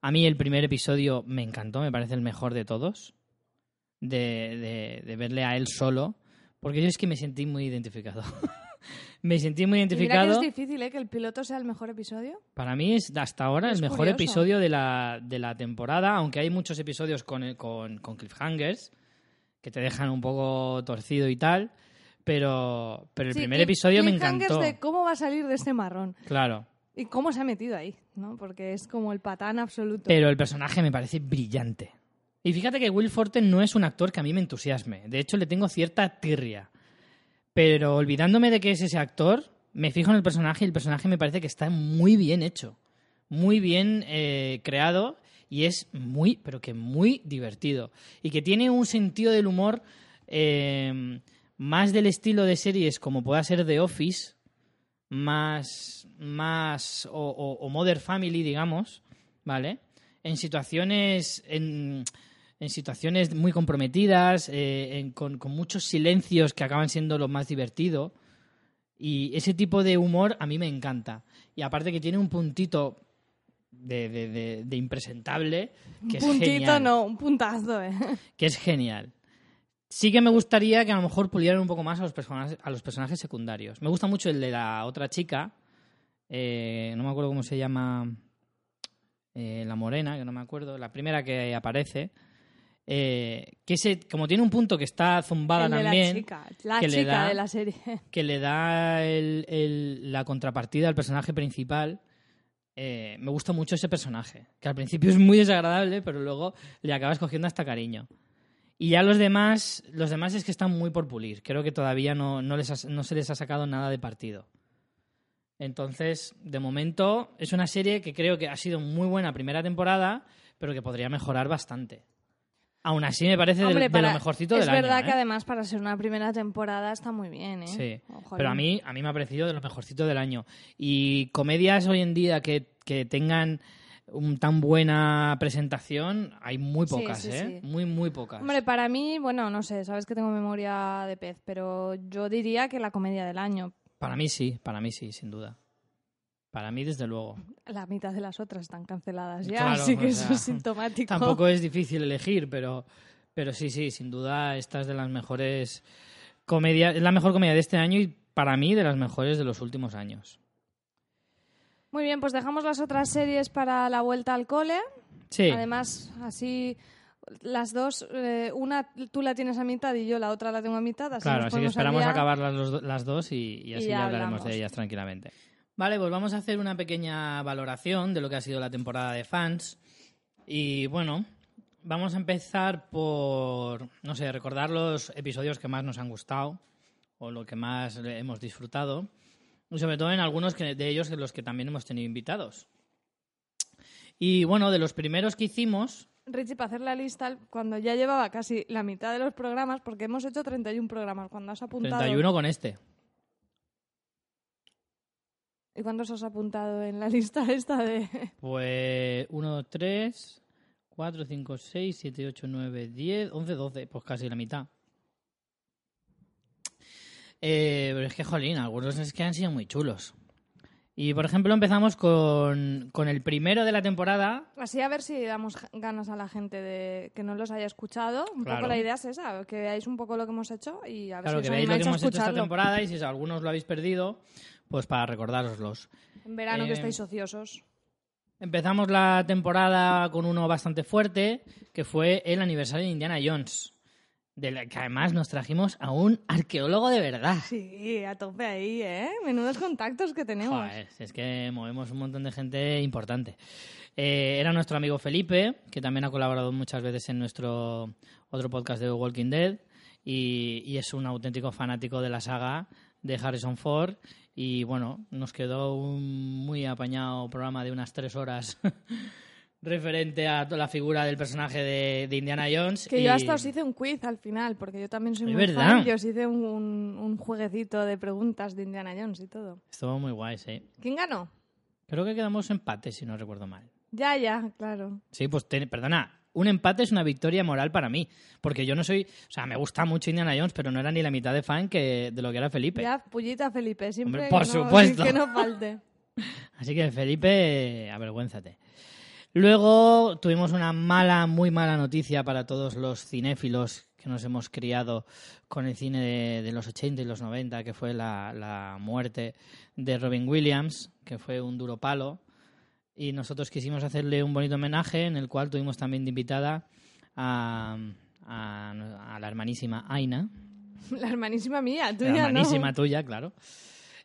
A mí el primer episodio me encantó, me parece el mejor de todos, de, de- de verle a él solo, porque yo es que me sentí muy identificado. me sentí muy Y mira que identificado. es difícil, ¿eh? Que el piloto sea el mejor episodio. Para mí es hasta ahora Es el mejor curioso. episodio de la, de la temporada, aunque hay muchos episodios con, el- con, con cliffhangers que te dejan un poco torcido y tal, pero, pero el Sí, primer episodio me cliffhangers encantó. de cómo va a salir de este marrón Claro. y cómo se ha metido ahí, ¿no? Porque es como el patán absoluto. Pero el personaje me parece brillante. Y fíjate que Will Forte no es un actor que a mí me entusiasme. De hecho, le tengo cierta tirria. Pero olvidándome de que es ese actor, me fijo en el personaje y el personaje me parece que está muy bien hecho. Muy bien eh, creado y es muy, pero que muy divertido. Y que tiene un sentido del humor eh, más del estilo de series como pueda ser The Office, más, más o, o- o Mother Family, digamos, ¿vale? En situaciones, en, en situaciones muy comprometidas, eh, en- con, con muchos silencios que acaban siendo lo más divertido. Y ese tipo de humor a mí me encanta. Y aparte que tiene un puntito de, de- de- de impresentable que un es puntito genial no, un puntazo, ¿eh? que es genial. Sí que me gustaría que a lo mejor pulieran un poco más a los personajes, a los personajes secundarios. Me gusta mucho el de la otra chica, eh, no me acuerdo cómo se llama, eh, la morena, que no me acuerdo, la primera que aparece, eh, que ese, como tiene un punto que está zumbada El de también, la chica, la que le chica da- de la serie. que le da el- el- la contrapartida al personaje principal. eh, me gusta mucho ese personaje, que al principio es muy desagradable, pero luego le acabas cogiendo hasta cariño. Y ya los demás, los demás es que están muy por pulir. Creo que todavía no, no, les ha- no se les ha sacado nada de partido. Entonces, de momento, es una serie que creo que ha sido muy buena primera temporada, pero que podría mejorar bastante. Aún así, me parece Hombre, de, para- lo mejorcito es del año. verdad ¿eh? que además para ser una primera temporada está muy bien, ¿eh? Sí, pero a mí, a mí me ha parecido de lo mejorcito del año. Y comedias hoy en día que, que tengan un tan buena presentación, hay muy pocas, sí, ¿eh? sí. Muy, muy pocas. Hombre, para mí, bueno, no sé, sabes que tengo memoria de pez, pero yo diría que la comedia del año. Para mí sí, para mí sí, sin duda. Para mí, desde luego. La mitad de las otras están canceladas ya, Claro, así que o eso es sintomático. Tampoco es difícil elegir, pero, pero sí, sí, sin duda esta es de las mejores comedias, es la mejor comedia de este año y para mí, de las mejores de los últimos años. Muy bien, pues dejamos las otras series para la vuelta al cole. Sí. Además, así las dos, eh, una tú la tienes a mitad y yo la otra la tengo a mitad. Así Claro, nos así que esperamos acabar las, las dos y, y así Y ya ya hablaremos hablamos. de ellas tranquilamente. Vale, pues vamos a hacer una pequeña valoración de lo que ha sido la temporada de fans. Y bueno, vamos a empezar por, no sé, recordar los episodios que más nos han gustado o lo que más hemos disfrutado. Y sobre todo en algunos que- de ellos en los que también hemos tenido invitados. Y bueno, de los primeros que hicimos, Richie, para hacer la lista, cuando ya llevaba casi la mitad de los programas, porque hemos hecho 31 programas, cuando has apuntado... 31 con este. ¿Y cuántos has apuntado en la lista esta de...? Pues 1, 3, 4, 5, 6, 7, 8, 9, 10, 11, 12. Pues casi la mitad. Eh, pero es que, jolín, algunos es que han sido muy chulos. Y, por ejemplo, empezamos con, con el primero de la temporada. Así a ver si damos ganas a la gente de que no los haya escuchado. Un Claro. poco la idea es esa, que veáis un poco lo que hemos hecho y a ver Claro, si que os veáis lo que hemos hecho esta temporada y si algunos lo habéis perdido, pues para recordároslos. En verano que Eh, estáis ociosos. Empezamos la temporada con uno bastante fuerte, que fue el aniversario de Indiana Jones. De la que además nos trajimos a un arqueólogo de verdad. Sí, a tope ahí, ¿eh? Menudos contactos que tenemos. Joder, es que movemos un montón de gente importante. Eh, era nuestro amigo Felipe, que también ha colaborado muchas veces en nuestro otro podcast de Walking Dead y, y es un auténtico fanático de la saga de Harrison Ford. Y bueno, nos quedó un muy apañado programa de unas tres horas referente a toda la figura del personaje de, de Indiana Jones. Que y- yo hasta os hice un quiz al final, porque yo también soy muy verdad. fan y os hice un, un- un jueguecito de preguntas de Indiana Jones y todo. Estuvo muy guay, sí. ¿Quién ganó? Creo que quedamos empate, si no recuerdo mal. Ya, ya, claro. Sí, pues te- perdona, un empate es una victoria moral para mí, porque yo no soy, o sea, me gusta mucho Indiana Jones, pero no era ni la mitad de fan que de lo que era Felipe. Ya, pullita Felipe, siempre Hombre, por que no- supuesto. que no falte. Así que Felipe, avergüénzate. Luego tuvimos una mala, muy mala noticia para todos los cinéfilos que nos hemos criado con el cine de, de los 80 y los 90, que fue la, la muerte de Robin Williams, que fue un duro palo. Y nosotros quisimos hacerle un bonito homenaje en el cual tuvimos también de invitada a, a- a la hermanísima Aina, La hermanísima mía, la tuya no. hermanísima tuya, claro.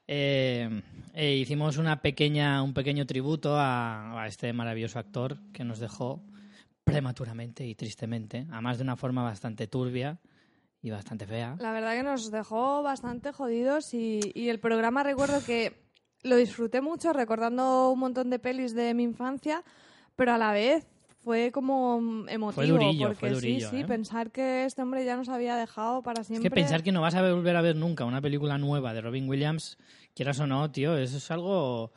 Eh, eh, hicimos una pequeña, un pequeño tributo a, a este maravilloso actor que nos dejó prematuramente y tristemente, además de una forma bastante turbia y bastante fea. La verdad que nos dejó bastante jodidos y, y el programa recuerdo que lo disfruté mucho recordando un montón de pelis de mi infancia, pero a la vez fue como emotivo. durillo, porque fue durillo, sí, sí, ¿eh? pensar que este hombre ya nos había dejado para Es siempre. que pensar que no vas a volver a ver nunca una película nueva de Robin Williams, quieras o no, tío, eso es algo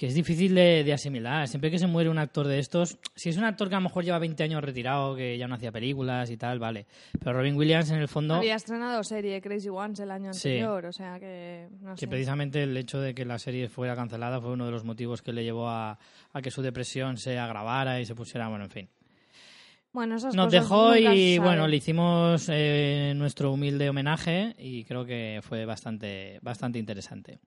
que es difícil de, de asimilar. Siempre que se muere un actor de estos, si es un actor que a lo mejor lleva 20 años retirado, que ya no hacía películas y tal, vale. Pero Robin Williams en el fondo... Había estrenado serie Crazy Ones el año Sí. anterior, o sea que no Que sé. precisamente el hecho de que la serie fuera cancelada fue uno de los motivos que le llevó a, a que su depresión se agravara y se pusiera, bueno, en fin. Bueno, esas Nos cosas dejó y bueno, le hicimos eh, nuestro humilde homenaje y creo que fue bastante, bastante interesante.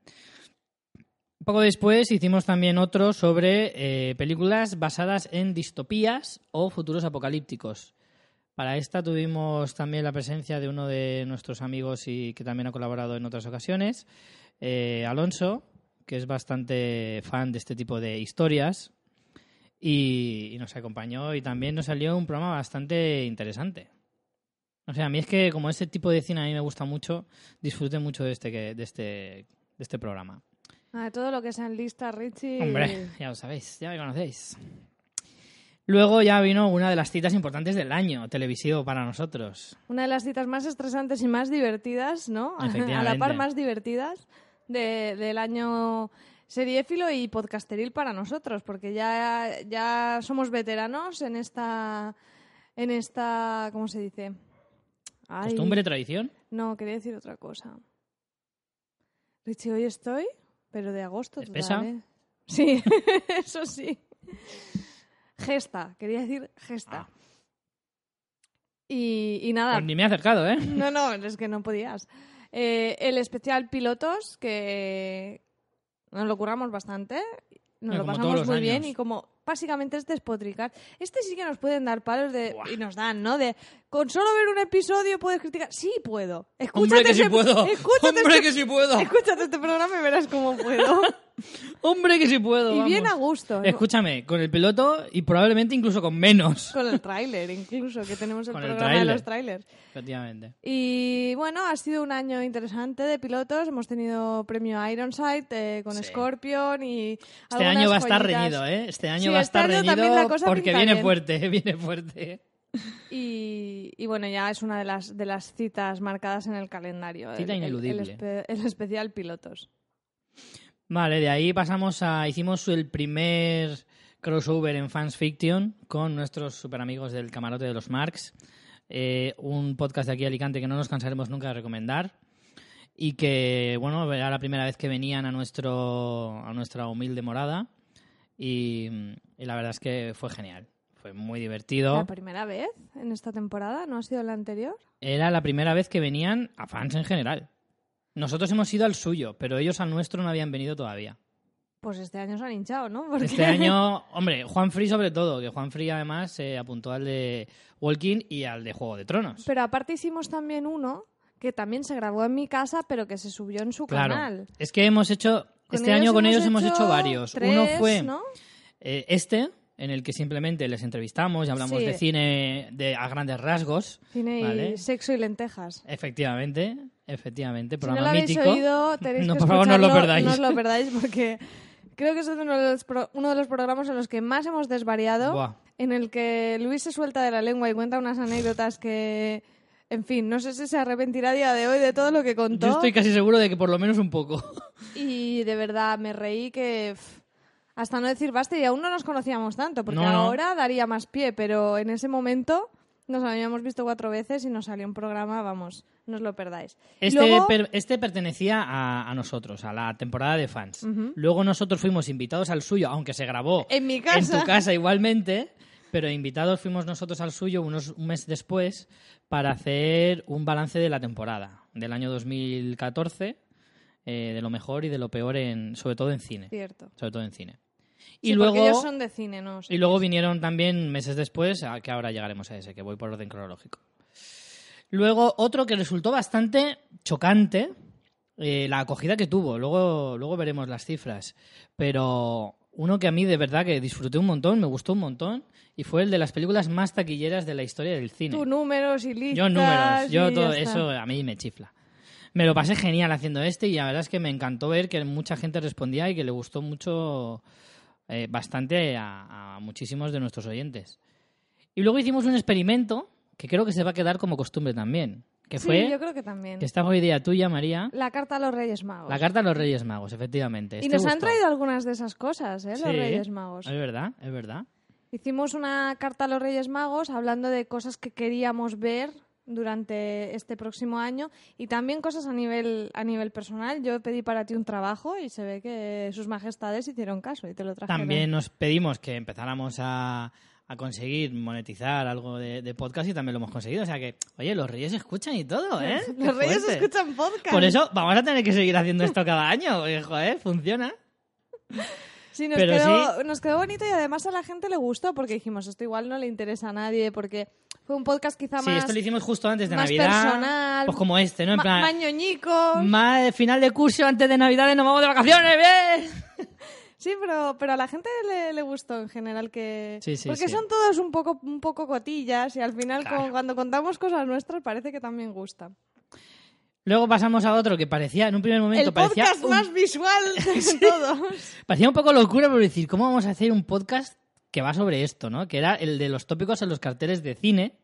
Poco después hicimos también otro sobre eh, películas basadas en distopías o futuros apocalípticos. Para esta tuvimos también la presencia de uno de nuestros amigos y que también ha colaborado en otras ocasiones, eh, Alonso, que es bastante fan de este tipo de historias y, nos acompañó y también nos salió un programa bastante interesante. O sea, a mí es que como ese tipo de cine a mí me gusta mucho, disfruté mucho de este, de este, de este programa. Ah, todo lo que sea en lista, Richie. Hombre, ya lo sabéis, ya me conocéis. Luego ya vino una de las citas importantes del año televisivo para nosotros. Una de las citas más estresantes y más divertidas, ¿no? A la par más divertidas de- del año seriéfilo y podcasteril para nosotros, porque ya, ya somos veteranos en esta, en esta, ¿cómo se dice? Ay, Costumbre, tradición. No, quería decir otra cosa. Richie, hoy estoy, pero de agosto total, ¿Espesa? ¿eh? Sí, eso sí. Gesta, quería decir gesta. Ah. Y, y nada, Pues ni me he acercado, ¿eh? no, no, es que no podías. Eh, el especial pilotos, que nos lo curramos bastante. Nos Eh, lo pasamos muy bien y como básicamente es despotricar. Este sí que nos pueden dar palos de y nos dan, ¿no? De con solo ver un episodio puedes criticar. Sí puedo. Escúchate Hombre, que sí ese- puedo. Escúchate Hombre, este- que sí puedo. Escúchate este programa y verás cómo puedo. Hombre, que sí puedo. y bien a gusto. Escúchame, con el piloto y probablemente incluso con menos. Con el tráiler, incluso, que tenemos el Con el programa de los trailers. Efectivamente. Y bueno, ha sido un año interesante de pilotos. Hemos tenido premio Ironside eh, con Sí. Scorpion y Este año va a estar joyitas. reñido, ¿eh? Este año Sí, va a estar reñido porque viene bien. fuerte, viene fuerte. Y, y bueno, ya es una de las, de las citas marcadas en el calendario. Cita el- el- el ineludible. espe- el especial pilotos. Vale, de ahí pasamos a... Hicimos el primer crossover en Fans Fiction con nuestros super amigos del Camarote de los Marx. Eh, un podcast de aquí de Alicante que no nos cansaremos nunca de recomendar. Y que, bueno, era la primera vez que venían a, nuestro, a nuestra humilde morada. Y, y la verdad es que fue genial. Fue muy divertido. ¿La primera vez en esta temporada? ¿No ha sido la anterior? Era la primera vez que venían a fans en general. Nosotros hemos ido al suyo, pero ellos al nuestro no habían venido todavía. Pues este año se han hinchado, ¿no? Porque- Este año, hombre, Juan Free sobre todo, que Juan Free además se apuntó al de Walking y al de Juego de Tronos. Pero aparte hicimos también uno que también se grabó en mi casa, pero que se subió en su Claro, canal. es que hemos hecho, Este año con ellos hemos hecho, hecho varios. tres, Uno fue ¿no? eh, este, en el que simplemente les entrevistamos y hablamos Sí. de cine de, a grandes rasgos. Cine y sexo y lentejas. Efectivamente, efectivamente, Si no programa lo habéis mítico. oído, tenéis No, que por favor, no os lo perdáis. No os lo perdáis porque creo que es uno de los, pro- uno de los programas en los que más hemos desvariado, Buah. en el que Luis se suelta de la lengua y cuenta unas anécdotas que, en fin, no sé si se arrepentirá a día de hoy de todo lo que contó. Yo estoy casi seguro de que por lo menos un poco. Y de verdad me reí que... hasta no decir basta, y aún no nos conocíamos tanto, porque No, no. ahora daría más pie, pero en ese momento nos habíamos visto cuatro veces y nos salió un programa, vamos, no os lo perdáis. Este, Luego- per- este pertenecía a, a nosotros, a la temporada de fans. Luego nosotros fuimos invitados al suyo, aunque se grabó En mi casa. en tu casa igualmente, pero invitados fuimos nosotros al suyo unos, un mes después para hacer un balance de la temporada del año 2014, eh, de lo mejor y de lo peor, en, sobre todo en cine. Cierto. Sobre todo en cine. Sí, Y porque luego, ellos son de cine, ¿no? y luego vinieron también meses después, a que ahora llegaremos a ese, que voy por orden cronológico. Luego, otro que resultó bastante chocante, eh, la acogida que tuvo. Luego, luego veremos las cifras. Pero uno que a mí de verdad que disfruté un montón, me gustó un montón, y fue el de las películas más taquilleras de la historia del cine. Tú números y listas. Yo números, yo todo eso a mí me chifla. Me lo pasé genial haciendo este y la verdad es que me encantó ver que mucha gente respondía y que le gustó mucho, eh, bastante a, a muchísimos de nuestros oyentes. Y luego hicimos un experimento que creo que se va a quedar como costumbre también, que Sí, fue, yo creo que también. que esta fue idea tuya, María, La carta a los Reyes Magos. la carta a los Reyes Magos, efectivamente. y Este nos han gustó. traído algunas de esas cosas, ¿eh? Sí, Los Reyes Magos. Es verdad, es verdad. Hicimos una carta a los Reyes Magos hablando de cosas que queríamos ver durante este próximo año y también cosas a nivel a nivel personal. Yo pedí para ti un trabajo y se ve que sus majestades hicieron caso y te lo trajeron. También nos pedimos que empezáramos a, a conseguir monetizar algo de, de podcast y también lo hemos conseguido. O sea que, oye, los reyes escuchan y todo, ¿eh? Los Reyes escuchan podcast. Por eso vamos a tener que seguir haciendo esto cada año, porque, joder, funciona. Sí, nos, Pero quedó, nos quedó bonito y además a la gente le gustó porque dijimos, esto igual no le interesa a nadie porque fue un podcast quizá Sí, más, esto lo hicimos justo antes de más Navidad. personal, Pues como este, ¿no? En plan, mañoñico. más final de curso antes de Navidad nos vamos de vacaciones, bien. Sí, pero, pero a la gente le, le gustó en general que... Sí, sí, porque sí. son todos un poco, un poco cotillas y al final Claro. como cuando contamos cosas nuestras parece que también gusta. Luego pasamos a otro que parecía, en un primer momento, El parecía podcast un- más visual de todos. Parecía un poco locura por decir, ¿cómo vamos a hacer un podcast que va sobre esto, ¿no? Que era el de los tópicos en los carteles de cine,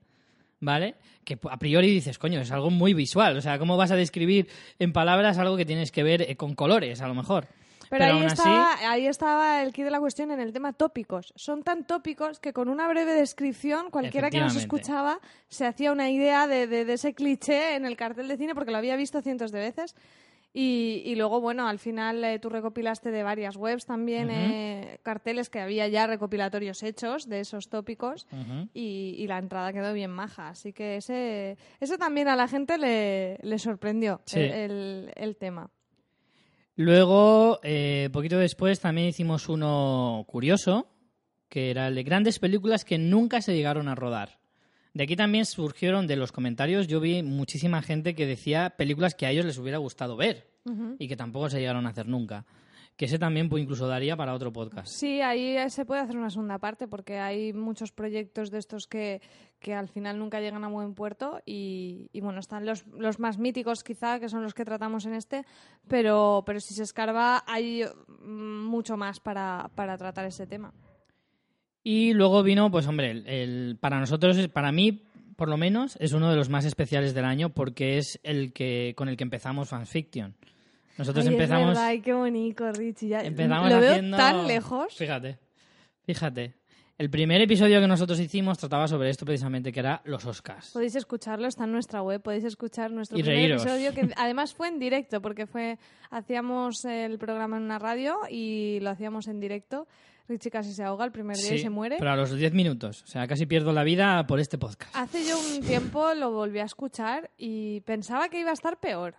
¿vale? Que a priori dices, coño, es algo muy visual. O sea, ¿cómo vas a describir en palabras algo que tienes que ver eh, con colores, a lo mejor? Pero, ahí, aún estaba, así, ahí estaba el kit de la cuestión en el tema tópicos. Son tan tópicos que con una breve descripción cualquiera que nos escuchaba se hacía una idea de, de- de ese cliché en el cartel de cine porque lo había visto cientos de veces. Y, y luego, bueno, al final eh, tú recopilaste de varias webs también eh, carteles que había ya recopilatorios hechos de esos tópicos y, y la entrada quedó bien maja. Así que ese, ese también a la gente le, le sorprendió Sí. el, el- el tema. Luego, eh, poquito después, también hicimos uno curioso, que era el de grandes películas que nunca se llegaron a rodar. De aquí también surgieron de los comentarios, yo vi muchísima gente que decía películas que a ellos les hubiera gustado ver y que tampoco se llegaron a hacer nunca. Que ese también pues, incluso daría para otro podcast. Sí, ahí eh, se puede hacer una segunda parte porque hay muchos proyectos de estos que, que al final nunca llegan a buen puerto y, y, bueno, están los, los más míticos quizá, que son los que tratamos en este, pero, pero si se escarba hay mm, mucho más para, para tratar ese tema. Y luego vino, pues hombre, el, el- para nosotros, para mí, por lo menos, es uno de los más especiales del año porque es el que con el que empezamos Fanfiction. Nosotros Ay, empezamos... Ay, qué bonito, Richie. Ya, Empezamos lo veo haciendo... tan lejos. Fíjate, fíjate. El primer episodio que nosotros hicimos trataba sobre esto precisamente, que era los Oscars. Podéis escucharlo, está en nuestra web, podéis escuchar nuestro Y primer reíros. episodio, que además fue en directo, porque fue hacíamos el programa en una radio y lo hacíamos en directo. Richie casi se ahoga el primer día y se muere. pero a los 10 minutos. O sea, casi pierdo la vida por este podcast. Hace yo un tiempo lo volví a escuchar y pensaba que iba a estar peor.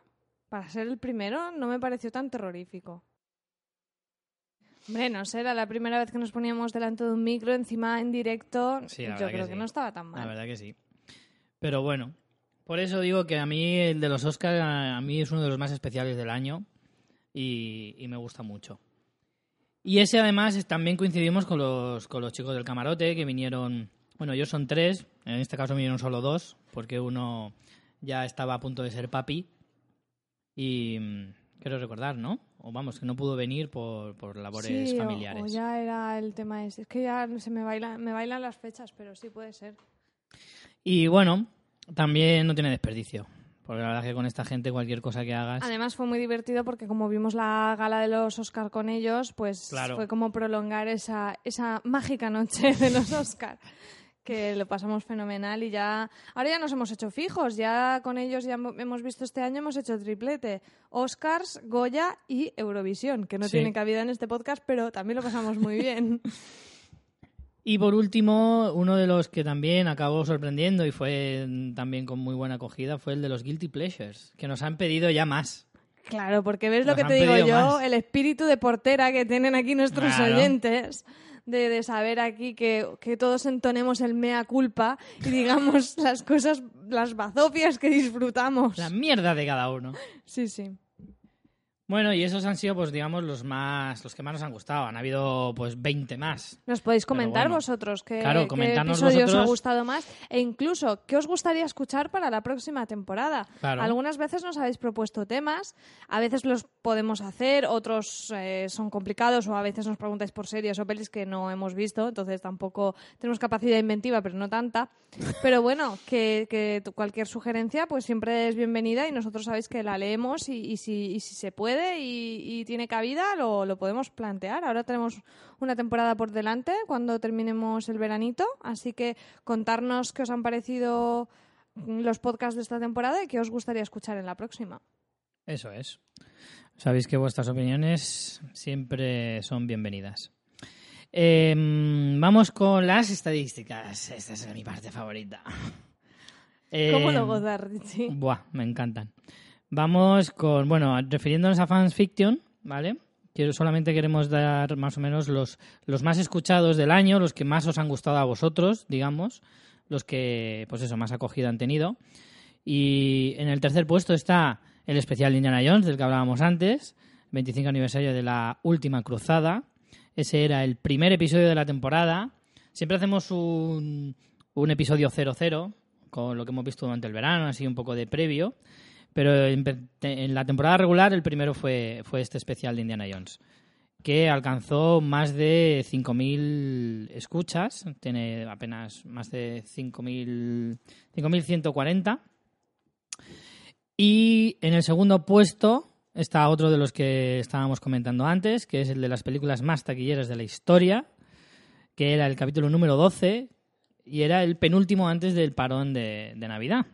Para ser el primero no me pareció tan terrorífico. Hombre, no sé, era la primera vez que nos poníamos delante de un micro, encima en directo. Sí, la yo verdad que creo sí. que no estaba tan La mal. verdad que sí. Pero bueno, por eso digo que a mí el de los Oscars a mí es uno de los más especiales del año y, y me gusta mucho. Y ese además también coincidimos con los, con los chicos del camarote que vinieron, bueno, ellos son tres, en este caso vinieron solo dos, porque uno ya estaba a punto de ser papi y mm, quiero recordar, ¿no? O vamos, que no pudo venir por, por labores Sí, o- familiares. O, ya era el tema ese. Es que ya se me bailan, me bailan las fechas, pero sí puede ser. Y bueno, también no tiene desperdicio. Porque la verdad es que con esta gente cualquier cosa que hagas... Además fue muy divertido porque como vimos la gala de los Oscar con ellos, pues Claro. fue como prolongar esa, esa mágica noche de los Oscar. Que lo pasamos fenomenal y ya. Ahora ya nos hemos hecho fijos. Ya con ellos ya hemo- hemos visto este año, hemos hecho triplete: Oscars, Goya y Eurovisión. Que no Sí. tiene cabida en este podcast, pero también lo pasamos muy bien. Y por último, uno de los que también acabó sorprendiendo y fue mm, también con muy buena acogida fue el de los Guilty Pleasures, que nos han pedido ya más. Claro, porque ves lo que te digo yo, más. el espíritu de portera que tienen aquí nuestros Claro. oyentes, de, de saber aquí que, que todos entonemos el mea culpa y digamos las cosas, las bazofias que disfrutamos. La mierda de cada uno. Sí, sí. Bueno, y esos han sido, pues digamos, los más, los que más nos han gustado. Han habido, pues, 20 más. Nos podéis comentar bueno. vosotros qué, Claro, qué comentarnos episodio os ha gustado más e incluso qué os gustaría escuchar para la próxima temporada. Claro. Algunas veces nos habéis propuesto temas, a veces los podemos hacer, otros eh, son complicados o a veces nos preguntáis por series o pelis que no hemos visto, entonces tampoco tenemos capacidad inventiva, pero no tanta. Pero bueno, que, que cualquier sugerencia pues siempre es bienvenida y nosotros sabéis que la leemos y, y si, y si se puede y, y tiene cabida lo, lo podemos plantear. Ahora tenemos una temporada por delante cuando terminemos el veranito, así que contarnos qué os han parecido los podcasts de esta temporada y qué os gustaría escuchar en la próxima. Eso es. Sabéis que vuestras opiniones siempre son bienvenidas. Eh, vamos con las estadísticas. Esta es mi parte favorita. ¿Cómo lo gozar, Richie? Buah, me encantan. Vamos con, bueno, refiriéndonos a Fans Fiction, ¿vale? Quiero, solamente queremos dar más o menos los, los más escuchados del año, los que más os han gustado a vosotros, digamos, los que, pues eso, más acogida han tenido. Y en el tercer puesto está el especial de Indiana Jones, del que hablábamos antes, 25 aniversario de la última cruzada. Ese era el primer episodio de la temporada. Siempre hacemos un, un episodio 00, con lo que hemos visto durante el verano, así un poco de previo. Pero en, la temporada regular el primero fue, fue este especial de Indiana Jones, que alcanzó más de 5.000 escuchas, tiene apenas más de 5.000 5.140. Y en el segundo puesto está otro de los que estábamos comentando antes, que es el de las películas más taquilleras de la historia, que era el capítulo número 12 y era el penúltimo antes del parón de Navidad.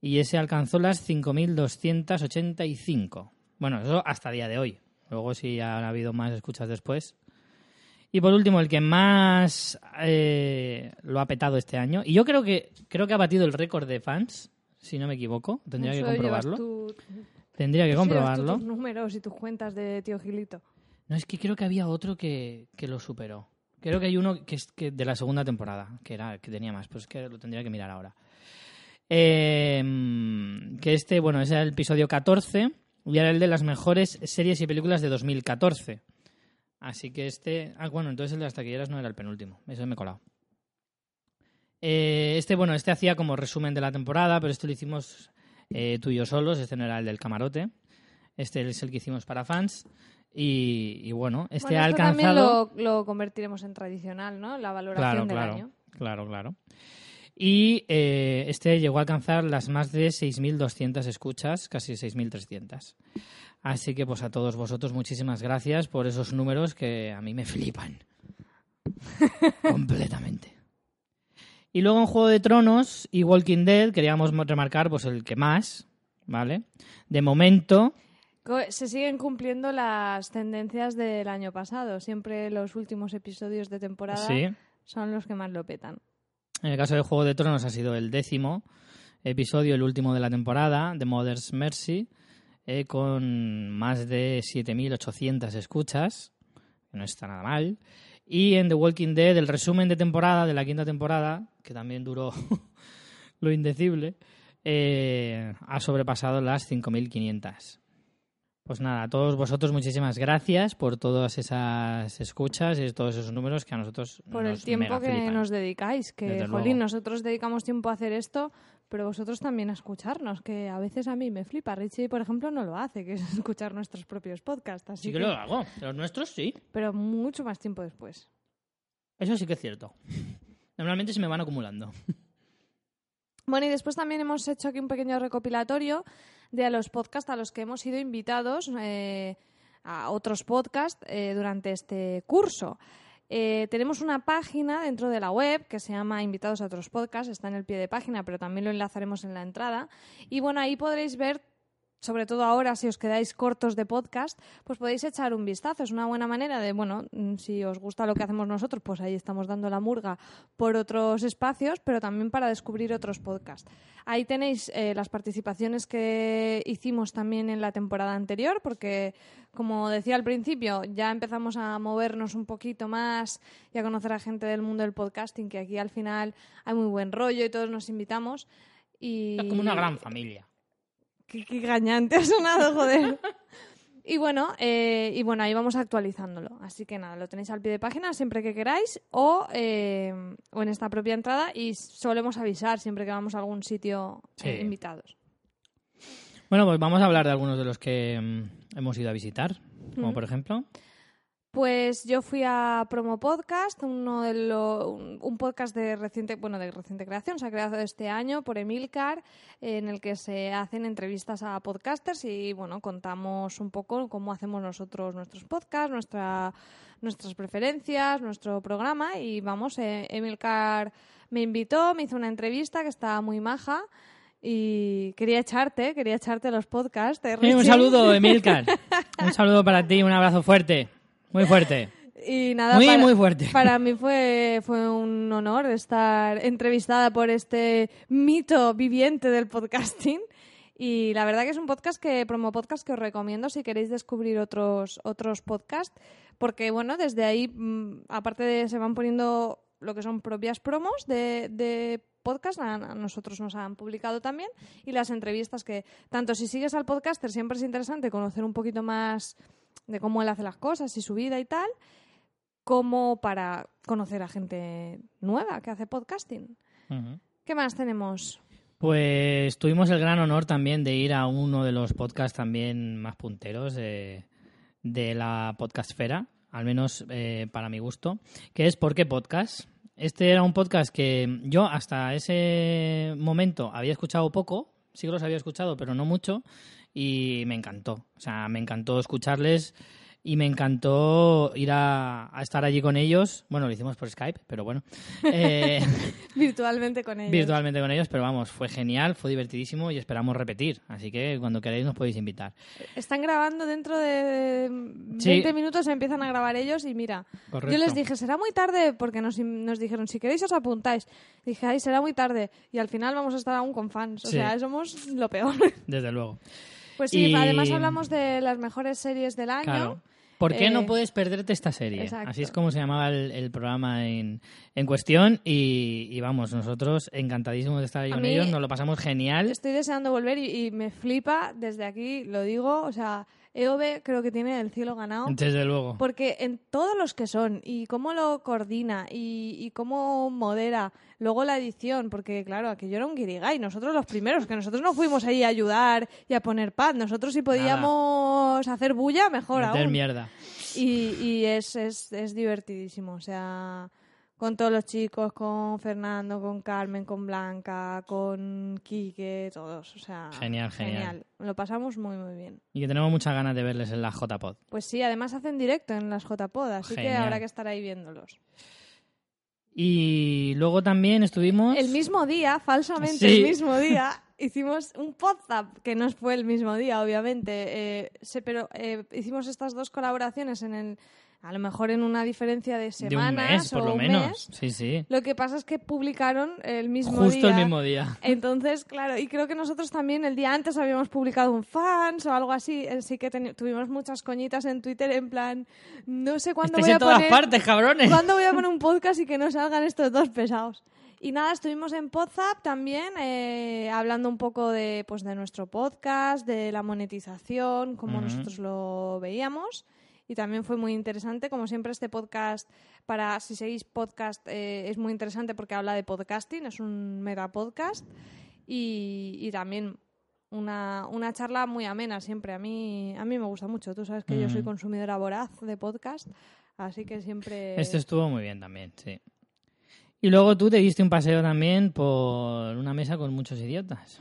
Y ese alcanzó las 5.285. Bueno, eso hasta día de hoy. Luego si ha habido más escuchas después. Y por último, el que más eh, lo ha petado este año. Y yo creo que creo que ha batido el récord de fans, si no me equivoco. Tendría que comprobarlo. Tendría que tú comprobarlo. tus números y tus cuentas de tío Gilito. No, es que creo que había otro que, que lo superó. Creo que hay uno que es que de la segunda temporada, que era que tenía más, pues es que lo tendría que mirar ahora. Eh, que este, bueno, ese era el episodio 14 y era el de las mejores series y películas de 2014. Así que este... Ah, bueno, entonces el de las taquilleras no era el penúltimo. Eso me he colado. Eh, este, bueno, este hacía como resumen de la temporada, pero este lo hicimos eh, tú y yo solos. Este no era el del camarote. Este es el que hicimos para fans. Y, y bueno, este Bueno, ha esto también alcanzado... lo, lo convertiremos en tradicional, ¿no? La valoración Claro, del claro, año. claro, claro. Y eh, este llegó a alcanzar las más de 6.200 escuchas, casi 6.300. Así que pues a todos vosotros muchísimas gracias por esos números que a mí me flipan. Completamente. Y luego en Juego de Tronos y Walking Dead queríamos mo- remarcar pues el que más, ¿vale? De momento, Se siguen cumpliendo las tendencias del año pasado. Siempre los últimos episodios de temporada sí, son los que más lo petan. En el caso de Juego de Tronos ha sido el décimo episodio, el último de la temporada, de Mother's Mercy, eh, con más de 7.800 escuchas, no está nada mal. Y en The Walking Dead, el resumen de temporada, de la quinta temporada, que también duró lo indecible, eh, ha sobrepasado las 5.500. Pues nada, a todos vosotros muchísimas gracias por todas esas escuchas y todos esos números que a nosotros Por nos el tiempo que flipan. nos dedicáis. Que, Desde jolín, luego. nosotros dedicamos tiempo a hacer esto, pero vosotros también a escucharnos, que a veces a mí me flipa. Richie, por ejemplo, no lo hace, que es escuchar nuestros propios podcasts. Así Sí que lo hago. Los nuestros sí. Pero mucho más tiempo después. Eso sí que es cierto. Normalmente se me van acumulando. Bueno, y después también hemos hecho aquí un pequeño recopilatorio de a los podcasts a los que hemos sido invitados eh, a otros podcasts eh, durante este curso. Eh, tenemos una página dentro de la web que se llama Invitados a otros podcasts, está en el pie de página, pero también lo enlazaremos en la entrada. Y bueno, ahí podréis ver sobre todo ahora, si os quedáis cortos de podcast, pues podéis echar un vistazo. Es una buena manera de, bueno, mm, si os gusta lo que hacemos nosotros, pues ahí estamos dando la murga por otros espacios, pero también para descubrir otros podcasts. Ahí tenéis eh, las participaciones que hicimos también en la temporada anterior, porque, como decía al principio, ya empezamos a movernos un poquito más y a conocer a gente del mundo del podcasting, que aquí al final hay muy buen rollo y todos nos invitamos. Y... Es como una gran familia. Qué, qué gañante ha sonado, joder. Y bueno, eh, y bueno, ahí vamos actualizándolo. Así que nada, lo tenéis al pie de página siempre que queráis o, eh, o en esta propia entrada y solemos avisar siempre que vamos a algún sitio eh, invitados. Bueno, pues vamos a hablar de algunos de los que mm, hemos ido a visitar. Como por ejemplo. Pues yo fui a Promo Podcast, uno de lo- un, un podcast de reciente, bueno, de reciente creación, se ha creado este año por Emilcar, en el que se hacen entrevistas a podcasters y bueno, contamos un poco cómo hacemos nosotros nuestros podcasts, nuestra, nuestras preferencias, nuestro programa y vamos, eh, Emilcar me invitó, me hizo una entrevista que estaba muy maja. Y quería echarte, quería echarte los podcasts. ¿eh, un saludo, Emilcar. un saludo para ti, un abrazo fuerte. Muy fuerte. Y nada, Muy, para, muy fuerte. Para mí fue, fue un honor estar entrevistada por este mito viviente del podcasting. Y la verdad que es un podcast que, promo podcast que os recomiendo si queréis descubrir otros, otros podcasts. Porque, bueno, desde ahí, mm, aparte de se van poniendo lo que son propias promos de, de podcast, a, a nosotros nos han publicado también. Y las entrevistas que, tanto si sigues al podcaster, siempre es interesante conocer un poquito más de cómo él hace las cosas y su vida y tal, como para conocer a gente nueva que hace podcasting. ¿Qué más tenemos? Pues tuvimos el gran honor también de ir a uno de los podcasts también más punteros de, de la podcastfera, al menos eh, para mi gusto, que es ¿Por qué podcast? Este era un podcast que yo hasta ese momento había escuchado poco, sí que los había escuchado, pero no mucho, y me encantó. O sea, me encantó escucharles. y me encantó ir a, a estar allí con ellos. Bueno, lo hicimos por Skype, pero bueno. Eh, Virtualmente con ellos. virtualmente con ellos, pero vamos, fue genial, fue divertidísimo y esperamos repetir. Así que cuando queráis nos podéis invitar. Están grabando dentro de 20 Sí. minutos, empiezan a grabar ellos y mira, Correcto. yo les dije, será muy tarde, porque nos, nos dijeron, si queréis os apuntáis. Dije, ay, será muy tarde. Y al final vamos a estar aún con fans. O Sí. sea, somos lo peor. Desde luego. Pues sí, Y- además hablamos de las mejores series del año. Claro. ¿Por qué Eh, no puedes perderte esta serie? exacto. Así es como se llamaba el, el programa en, en cuestión y, y vamos, nosotros encantadísimos de estar ahí A con ellos, nos lo pasamos genial. Estoy deseando volver y, y me flipa, desde aquí lo digo, o sea, EOB creo que tiene el cielo ganado. Desde luego. Porque en todos los que son, y cómo lo coordina, y, y cómo modera, luego la edición, porque claro, aquello era un guirigay, nosotros los primeros, que nosotros no fuimos ahí a ayudar y a poner paz, nosotros si podíamos hacer bulla, mejor Meter aún. mierda. Y, y es, es, es divertidísimo, o sea, con todos los chicos, con Fernando, con Carmen, con Blanca, con Quique, todos, o sea, Genial, genial. Lo pasamos muy, muy bien. Y que tenemos muchas ganas de verles en la JPod. Pues sí, además hacen directo en las JPod, así que habrá que estar ahí viéndolos. Y luego también estuvimos... El mismo día, falsamente Sí. el mismo día, hicimos un WhatsApp, que no fue el mismo día, obviamente, eh, pero eh, hicimos estas dos colaboraciones en el, a lo mejor en una diferencia de de un semanas mes, por o lo un menos. mes. Sí, sí. Lo que pasa es que publicaron el mismo Justo día. el mismo día. Entonces, claro, y creo que nosotros también el día antes habíamos publicado un fans o algo así, así que teni- tuvimos muchas coñitas en Twitter en plan, no sé cuándo Estáis voy a en todas poner partes, cabrones. ¿Cuándo voy a poner un podcast y que no salgan estos dos pesados? Y nada, estuvimos en Podzap también, eh, hablando un poco de, pues, de nuestro podcast, de la monetización, cómo nosotros lo veíamos. Y también fue muy interesante. Como siempre, este podcast, para si seguís podcast, eh, es muy interesante porque habla de podcasting, es un mega podcast. Y, y también una, una charla muy amena siempre. A mí, a mí me gusta mucho. Tú sabes que yo soy consumidora voraz de podcast, así que siempre... Este estuvo muy bien también, sí. Y luego tú te diste un paseo también por una mesa con muchos idiotas.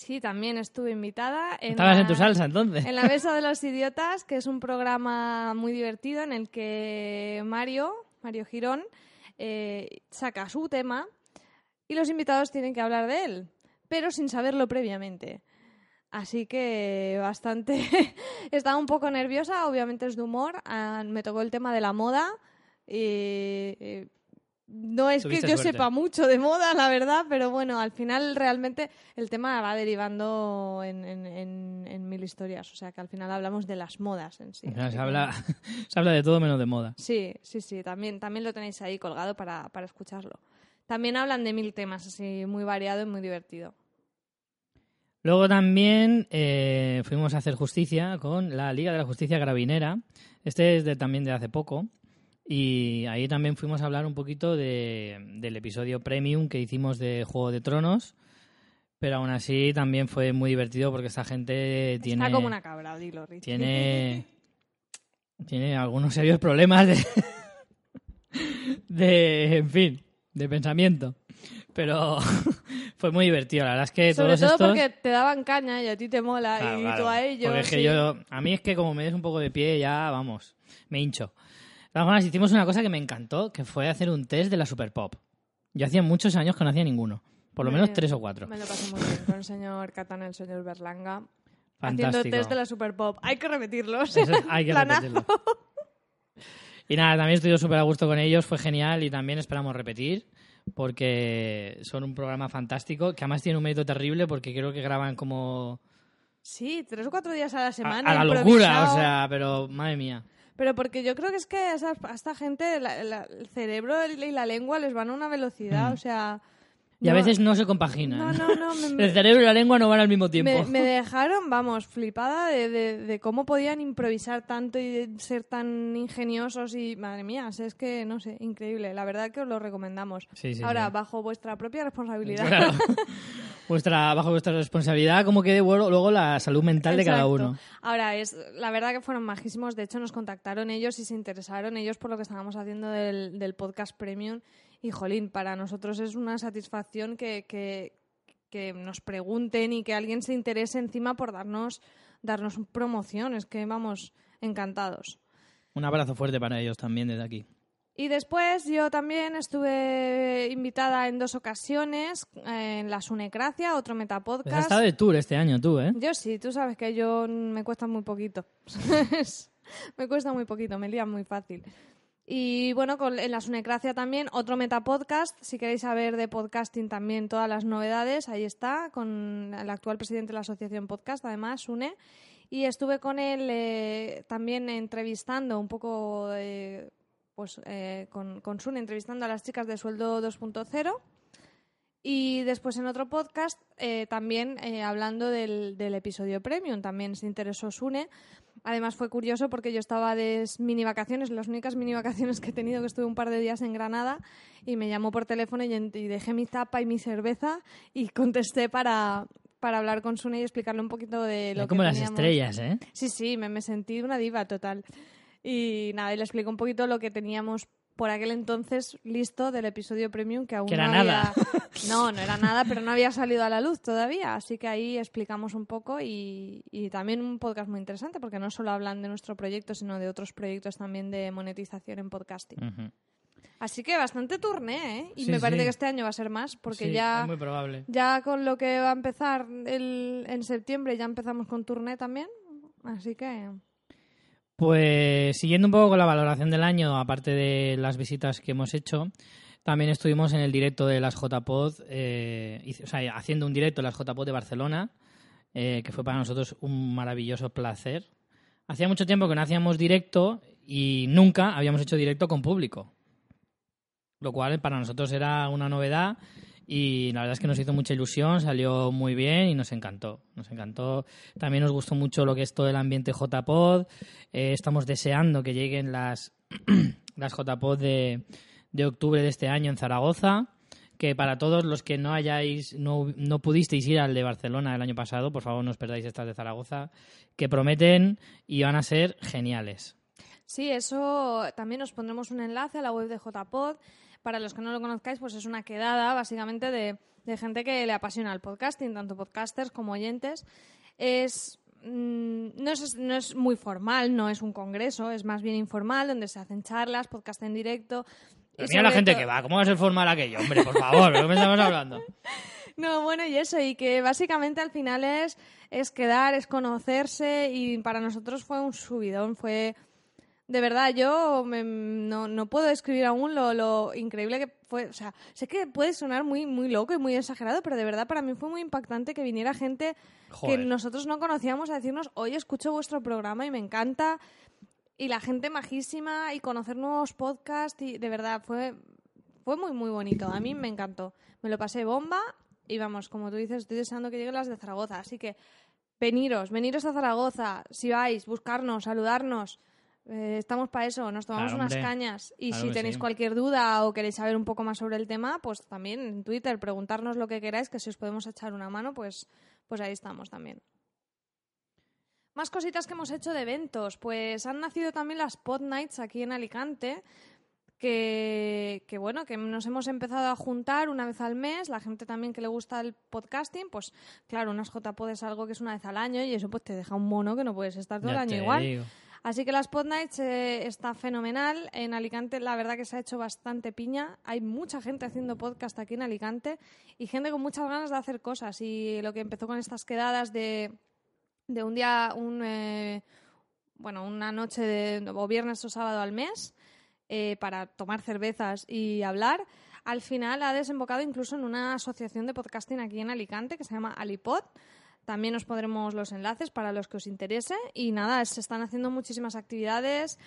Sí, también estuve invitada. En Estabas la, en tu salsa entonces. En la Mesa de los Idiotas, que es un programa muy divertido en el que Mario, Mario Girón, eh, saca su tema y los invitados tienen que hablar de él, pero sin saberlo previamente. Así que bastante... Estaba un poco nerviosa, obviamente es de humor. Ah, me tocó el tema de la moda. y, no es que yo suerte. sepa mucho de moda, la verdad, pero bueno, al final realmente el tema va derivando en, en- en- en mil historias. O sea que al final hablamos de las modas en sí. Se, habla, se habla de todo menos de moda. Sí, sí, sí, también, también lo tenéis ahí colgado para, para escucharlo. También hablan de mil temas, así muy variado y muy divertido. Luego también eh, fuimos a hacer justicia con la Liga de la Justicia Gravinera. Este es de, también de hace poco. Y ahí también fuimos a hablar un poquito de, del episodio premium que hicimos de Juego de Tronos. Pero aún así también fue muy divertido porque esta gente tiene... Está como una cabra, dilo, Rich. tiene tiene algunos serios problemas de de en fin de pensamiento pero fue muy divertido la verdad es que Sobre todos todo estos porque te daban caña y a ti te mola Claro, y claro. tú a ellos. porque es que sí. yo a mí es que como me des un poco de pie ya vamos me hincho todas formas hicimos una cosa que me encantó que fue hacer un test de la Super Pop yo hacía muchos años que no hacía ninguno por lo Me- menos tres o cuatro Me lo pasé muy bien con el señor Catán, el señor Berlanga. Fantástico. Haciendo test de la Super Pop. Hay que repetirlos. Eso hay que Planazo. repetirlo. Y nada, también estoy súper a gusto con ellos, fue genial y también esperamos repetir porque son un programa fantástico que además tiene un mérito terrible porque creo que graban como Sí, tres o cuatro días a la semana. a la locura, o sea, pero madre mía. Pero porque yo creo que es que a, esa- a esta gente la- la- el cerebro y la lengua les van a una velocidad, Mm. o sea... Y a veces no se. No, no, no. me- El cerebro y la lengua no van al mismo tiempo. Me, me dejaron, vamos, flipada de, de- de cómo podían improvisar tanto y de ser tan ingeniosos y, madre mía, es que, no sé, increíble. La verdad que os lo recomendamos. Sí, sí, Ahora, sí. bajo vuestra propia responsabilidad. Claro. Vuestra, bajo vuestra responsabilidad, como quede bueno, luego la salud mental de cada uno. Ahora, es la verdad que fueron majísimos. De hecho, nos contactaron ellos y se interesaron ellos por lo que estábamos haciendo del, del podcast premium. Y, jolín, para nosotros es una satisfacción que, que, que nos pregunten y que alguien se interese encima por darnos, darnos promoción. Es que vamos encantados. Un abrazo fuerte para ellos también desde aquí. Y después yo también estuve invitada en dos ocasiones en la Sunecracia, otro Pues has metapodcast. estado de tour este año tú, ¿eh? Yo sí, tú sabes que yo me cuesta muy poquito. me cuesta muy poquito, me lía muy fácil. Y bueno, con, en la Sunecracia también, otro metapodcast. Si queréis saber de podcasting también todas las novedades, ahí está, con el actual presidente de la Asociación Podcast, además, Sune. Y estuve con él eh, también entrevistando un poco, eh, pues eh, con, con Sune, entrevistando a las chicas de Sueldo 2.0. Y después en otro podcast eh, también eh, hablando del, del episodio premium, también se interesó Sune. Además fue curioso porque yo estaba de mini vacaciones, las únicas mini vacaciones que he tenido, que estuve un par de días en Granada, y me llamó por teléfono y, dejé mi zapa y mi cerveza y contesté para, para hablar con Sune y explicarle un poquito de lo que Como las teníamos. estrellas, ¿eh? Sí, sí, me, me sentí una diva total. Y nada, y le explico un poquito lo que teníamos por aquel entonces listo del episodio premium que aún Que era no nada. había... No, no era nada, pero no había salido a la luz todavía. Así que ahí explicamos un poco y, y también un podcast muy interesante porque no solo hablan de nuestro proyecto, sino de otros proyectos también de monetización en podcasting. Así que bastante turné, ¿eh? Y Sí, me parece sí. que este año va a ser más porque Sí, ya... Es muy probable. Ya con lo que va a empezar el, en septiembre, ya empezamos con turné también. Así que. Pues siguiendo un poco con la valoración del año, aparte de las visitas que hemos hecho, también estuvimos en el directo de las JPod, eh, o sea, haciendo un directo de las JPod de Barcelona, eh, que fue para nosotros un maravilloso placer. Hacía mucho tiempo que no hacíamos directo y nunca habíamos hecho directo con público, lo cual para nosotros era una novedad y la verdad es que nos hizo mucha ilusión, salió muy bien y nos encantó. Nos encantó. También nos gustó mucho lo que es todo el ambiente JPod. Eh, estamos deseando que lleguen las, las JPod de, de octubre de este año en Zaragoza. Que para todos los que no hayáis, no, no pudisteis ir al de Barcelona el año pasado, por favor no os perdáis estas de Zaragoza, que prometen y van a ser geniales. Sí, eso también os pondremos un enlace a la web de JPod. Para los que no lo conozcáis, pues es una quedada básicamente de, de gente que le apasiona el podcasting, tanto podcasters como oyentes. Es. mm, No es, no es muy formal, no es un congreso, es más bien informal, donde se hacen charlas, podcast en directo. Pero mira la gente que va, ¿cómo va a ser formal aquello? Hombre, por favor, ¿de qué estamos hablando? No, bueno, y eso, y que básicamente al final es, es quedar, es conocerse, y para nosotros fue un subidón, fue... De verdad, yo me- no, no puedo describir aún lo, lo increíble que fue. O sea, sé que puede sonar muy, muy loco y muy exagerado, pero de verdad para mí fue muy impactante que viniera gente Joder. que nosotros no conocíamos a decirnos, oye, escucho vuestro programa y me encanta. Y la gente majísima y conocer nuevos podcasts y de verdad fue, fue muy, muy bonito. A mí me encantó. Me lo pasé bomba y vamos, como tú dices, estoy deseando que lleguen las de Zaragoza. Así que veniros, veniros a Zaragoza. Si vais, buscarnos, saludarnos. Eh, estamos para eso, nos tomamos Claro, unas cañas. Y Claro si tenéis sí. cualquier duda o queréis saber un poco más sobre el tema, pues también en Twitter preguntarnos lo que queráis, que si os podemos echar una mano, pues, pues ahí estamos también. Más cositas que hemos hecho de eventos. Pues han nacido también las Pod Nights aquí en Alicante. Que, que bueno, que nos hemos empezado a juntar una vez al mes. La gente también que le gusta el podcasting, pues claro, unas JPod es algo que es una vez al año y eso pues te deja un mono que no puedes estar todo el año igual. digo. Así que las Pod Nights eh, está fenomenal. En Alicante la verdad que se ha hecho bastante piña. Hay mucha gente haciendo podcast aquí en Alicante y gente con muchas ganas de hacer cosas. Y lo que empezó con estas quedadas de, de un día, eh, bueno, una noche de, o viernes o sábado al mes eh, para tomar cervezas y hablar, al final ha desembocado incluso en una asociación de podcasting aquí en Alicante que se llama Alipod. También os pondremos los enlaces para los que os interese. Y nada, se están haciendo muchísimas actividades.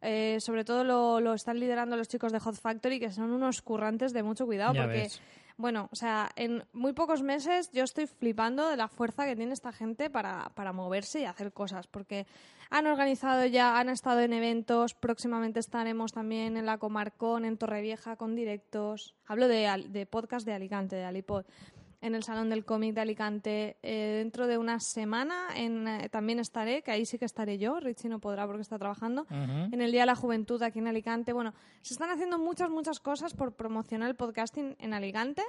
eh, sobre todo lo, lo están liderando los chicos de Hot Factory, que son unos currantes de mucho cuidado. Ya porque, ves. bueno, o sea, en muy pocos meses yo estoy flipando de la fuerza que tiene esta gente para, para moverse y hacer cosas. Porque han organizado ya, han estado en eventos. Próximamente estaremos también en la Comarcón, en Torrevieja, con directos. Hablo de, de podcast de Alicante, de Alipod en el Salón del Cómic de Alicante. Eh, dentro de una semana en, eh, también estaré, que ahí sí que estaré yo, Richie no podrá porque está trabajando, en el Día de la Juventud aquí en Alicante. Bueno, se están haciendo muchas, muchas cosas por promocionar el podcasting en Alicante.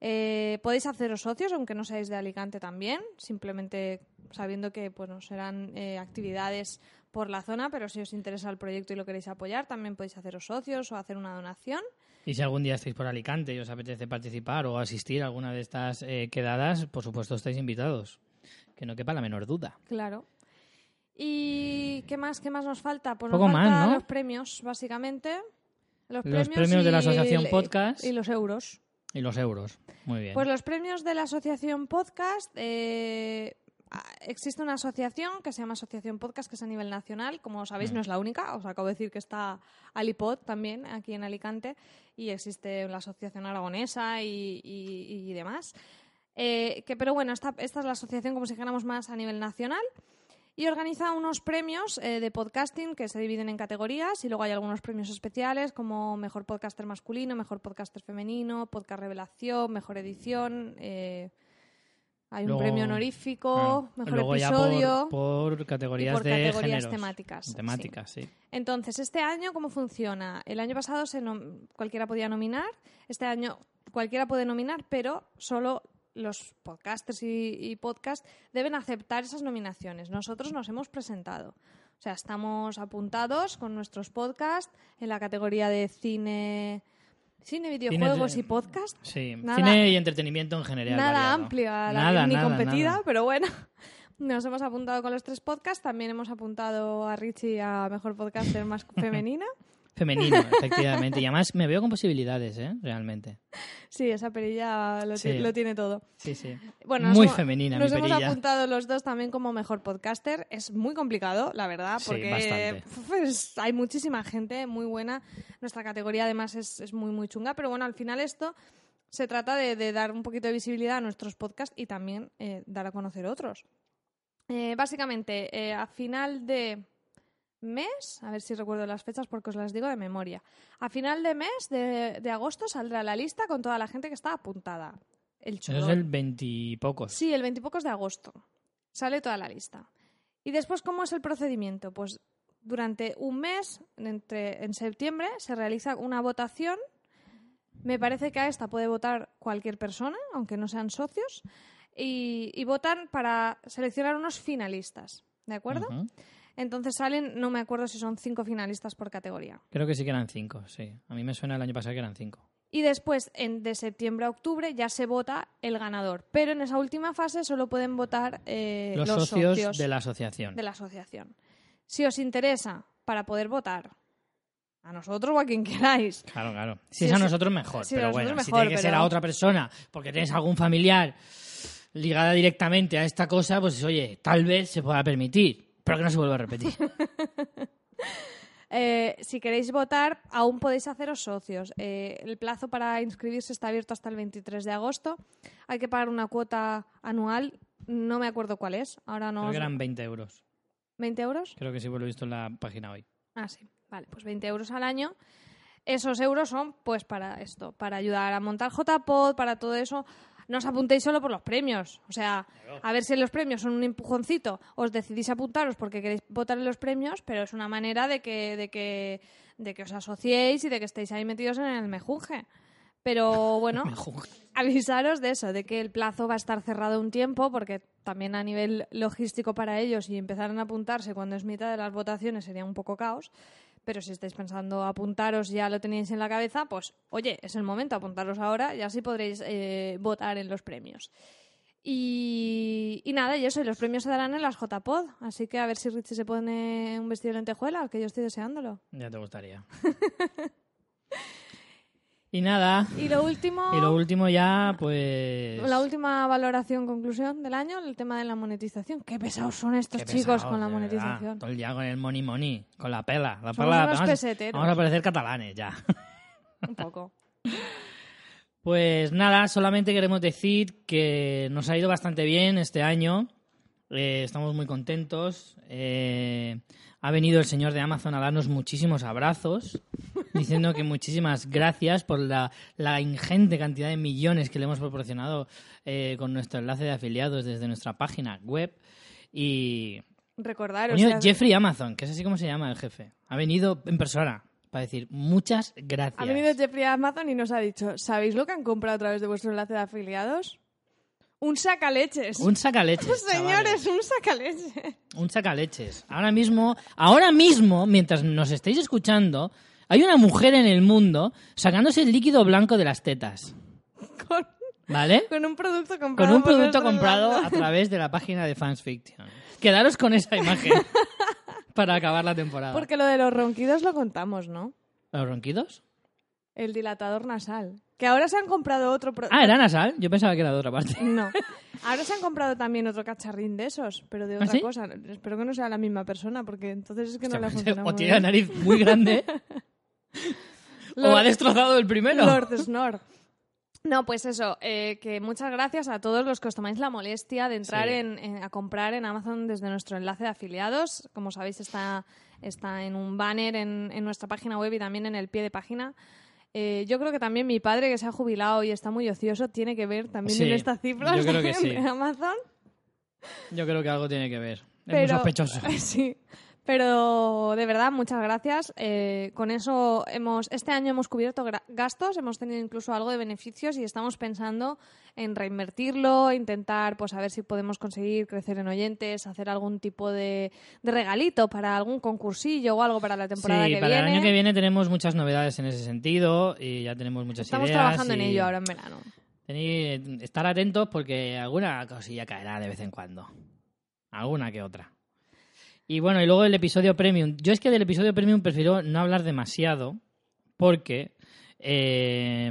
Eh, podéis haceros socios, aunque no seáis de Alicante también, simplemente sabiendo que bueno, serán actividades por la zona, pero si os interesa el proyecto y lo queréis apoyar, también podéis haceros socios o hacer una donación. Y si algún día estáis por Alicante y os apetece participar o asistir a alguna de estas eh, quedadas, por supuesto estáis invitados. Que no quepa la menor duda. Claro. ¿Y qué más, qué más nos falta? Pues Poco nos más, ¿no? los premios, básicamente. Los, Los premios de la Asociación el- Podcast. Y los euros. Y los euros. Muy bien. Pues los premios de la Asociación Podcast. eh, existe una asociación que se llama Asociación Podcast, que es a nivel nacional. Como sabéis, Mm. no es la única. Os acabo de decir que está Alipod también aquí en Alicante. Y existe la Asociación Aragonesa y, y- y demás. Eh, que, pero bueno, esta, esta es la asociación, como si dijéramos, más a nivel nacional. Y organiza unos premios eh, de podcasting que se dividen en categorías y luego hay algunos premios especiales como Mejor Podcaster Masculino, Mejor Podcaster Femenino, Podcast Revelación, Mejor Edición. eh, hay un premio honorífico, Ah, Mejor luego Episodio. ya por, por categorías y por de categorías géneros. temáticas. Temáticas, sí. Entonces, este año, ¿cómo funciona? El año pasado se cualquiera podía nominar. Este año cualquiera puede nominar, pero solo los podcasters y, y podcast deben aceptar esas nominaciones. Nosotros nos hemos presentado. O sea, estamos apuntados con nuestros podcasts en la categoría de cine, cine videojuegos de- y podcast. Sí, Nada- cine y entretenimiento en general. Nada variado. amplia, la- Nada, ni nada, competida, nada. pero bueno. Nos hemos apuntado con los tres podcasts. También hemos apuntado a Richie a Mejor Podcaster más femenina. Femenino, efectivamente. Y además me veo con posibilidades, ¿eh? Realmente. Sí, esa perilla lo, Sí. lo tiene todo. Sí, sí. Bueno, Muy hemos- femenina Nos mi hemos perilla. apuntado los dos también como mejor podcaster. Es muy complicado, la verdad, porque pues, hay muchísima gente muy buena. Nuestra categoría además es, es muy, muy chunga. Pero bueno, al final esto se trata de, de dar un poquito de visibilidad a nuestros podcasts y también eh, dar a conocer otros. Eh, básicamente, eh, a final de mes, a ver si recuerdo las fechas porque os las digo de memoria. A final de mes de, de agosto saldrá la lista con toda la gente que está apuntada. El Eso es el veintipocos. Sí, el 20 y pocos de agosto. Sale toda la lista. Y después, ¿cómo es el procedimiento? Pues durante un mes, entre, en septiembre, se realiza una votación. Me parece que a esta puede votar cualquier persona, aunque no sean socios. Y, y votan para seleccionar unos finalistas. ¿De acuerdo? Ujú. Entonces salen, no me acuerdo si son cinco finalistas por categoría. Creo que sí que eran cinco, sí. A mí me suena el año pasado que eran cinco. Y después, en, de septiembre a octubre, ya se vota el ganador. Pero en esa última fase solo pueden votar eh, los, los, socios, de la asociación. de la asociación. Si os interesa para poder votar a nosotros o a quien queráis, Claro, claro. Si, Si es a nosotros, mejor. si pero bueno, si mejor, tiene que ser a otra persona porque tienes algún familiar ligada directamente a esta cosa, pues oye, tal vez se pueda permitir, pero que no se vuelva a repetir. eh, si queréis votar, aún podéis haceros socios. Eh, el plazo para inscribirse está abierto hasta el 23 de agosto. Hay que pagar una cuota anual, no me acuerdo cuál es. Ahora no. Creo os- que eran 20 euros. ¿20 euros? Creo que sí lo he visto en la página hoy. Ah, sí. Vale, pues 20 euros al año. Esos euros son, pues, para esto, para ayudar a montar JPod, para todo eso. No os apuntéis solo por los premios. O sea, a ver si los premios son un empujoncito, os decidís apuntaros porque queréis votar en los premios, pero es una manera de que, de que, de que os asociéis y de que estéis ahí metidos en el mejunje. Pero bueno, avisaros de eso, de que el plazo va a estar cerrado un tiempo, porque también a nivel logístico para ellos y empezaran a apuntarse cuando es mitad de las votaciones sería un poco caos. Pero si estáis pensando apuntaros, ya lo tenéis en la cabeza, pues oye, es el momento, apuntaros ahora y así podréis eh, votar en los premios. Y, y nada, y eso, y los premios se darán en las JPod. Así que a ver si Richie se pone un vestido de lentejuela, que yo estoy deseándolo. Ya te gustaría. y nada. Y lo último. Y lo último ya, pues... La última valoración, conclusión del año, el tema de la monetización. Qué pesados son estos Qué chicos pesados, con la verdad. monetización. Todo el día con el money money, con la pela. La Somos pela unos vamos, peseteros. vamos a parecer catalanes ya. Un poco. Pues nada, solamente queremos decir que nos ha ido bastante bien este año. Eh, estamos muy contentos. Eh, ha venido el señor de Amazon a darnos muchísimos abrazos, diciendo que muchísimas gracias por la, la ingente cantidad de millones que le hemos proporcionado eh, con nuestro enlace de afiliados desde nuestra página web. Y que ha- Jeffrey Amazon, que es así como se llama el jefe, ha venido en persona para decir muchas gracias. ha venido Jeffrey Amazon y nos ha dicho: ¿Sabéis lo que han comprado a través de vuestro enlace de afiliados? Un sacaleches. Un sacaleches. Señores, chavales. un sacaleches. Un sacaleches. Ahora mismo, ahora mismo, mientras nos estáis escuchando, hay una mujer en el mundo sacándose el líquido blanco de las tetas. Con, ¿Vale? con un producto comprado. Con un producto comprado a través de la página de Fans Fiction. Quedaros con esa imagen para acabar la temporada. Porque lo de los ronquidos lo contamos, ¿no? ¿Los ronquidos? El dilatador nasal. Que ahora se han comprado otro... pro- Ah, ¿era nasal? Yo pensaba que era de otra parte. No. Ahora se han comprado también otro cacharrín de esos, pero de ¿Ah, otra sí? cosa. Espero que no sea la misma persona, porque entonces es que no le ha Hostia, funcionado o muy tiene la bien. nariz muy grande o Lord- ha destrozado el primero. Lord Snor. No, pues eso, eh, que muchas gracias a todos los que os tomáis la molestia de entrar Sí. en, en- a comprar en Amazon desde nuestro enlace de afiliados. Como sabéis, está, está en un banner en, en nuestra página web y también en el pie de página. Eh, yo creo que también mi padre, que se ha jubilado y está muy ocioso, tiene que ver también Sí, en estas cifras yo creo que de sí. Amazon. Yo creo que algo tiene que ver. Es muy sospechoso. Sí. Pero de verdad, muchas gracias. Eh, con eso hemos, este año hemos cubierto gastos, hemos tenido incluso algo de beneficios y estamos pensando en reinvertirlo, intentar, pues a ver si podemos conseguir crecer en oyentes, hacer algún tipo de, de regalito para algún concursillo o algo para la temporada sí, que para viene. el año que viene tenemos muchas novedades en ese sentido y ya tenemos muchas Estamos ideas. trabajando en ello ahora en verano. tenéis- estar atentos porque alguna cosilla caerá de vez en cuando. Alguna que otra. Y bueno, y luego el episodio premium. Yo es que del episodio premium prefiero no hablar demasiado porque eh,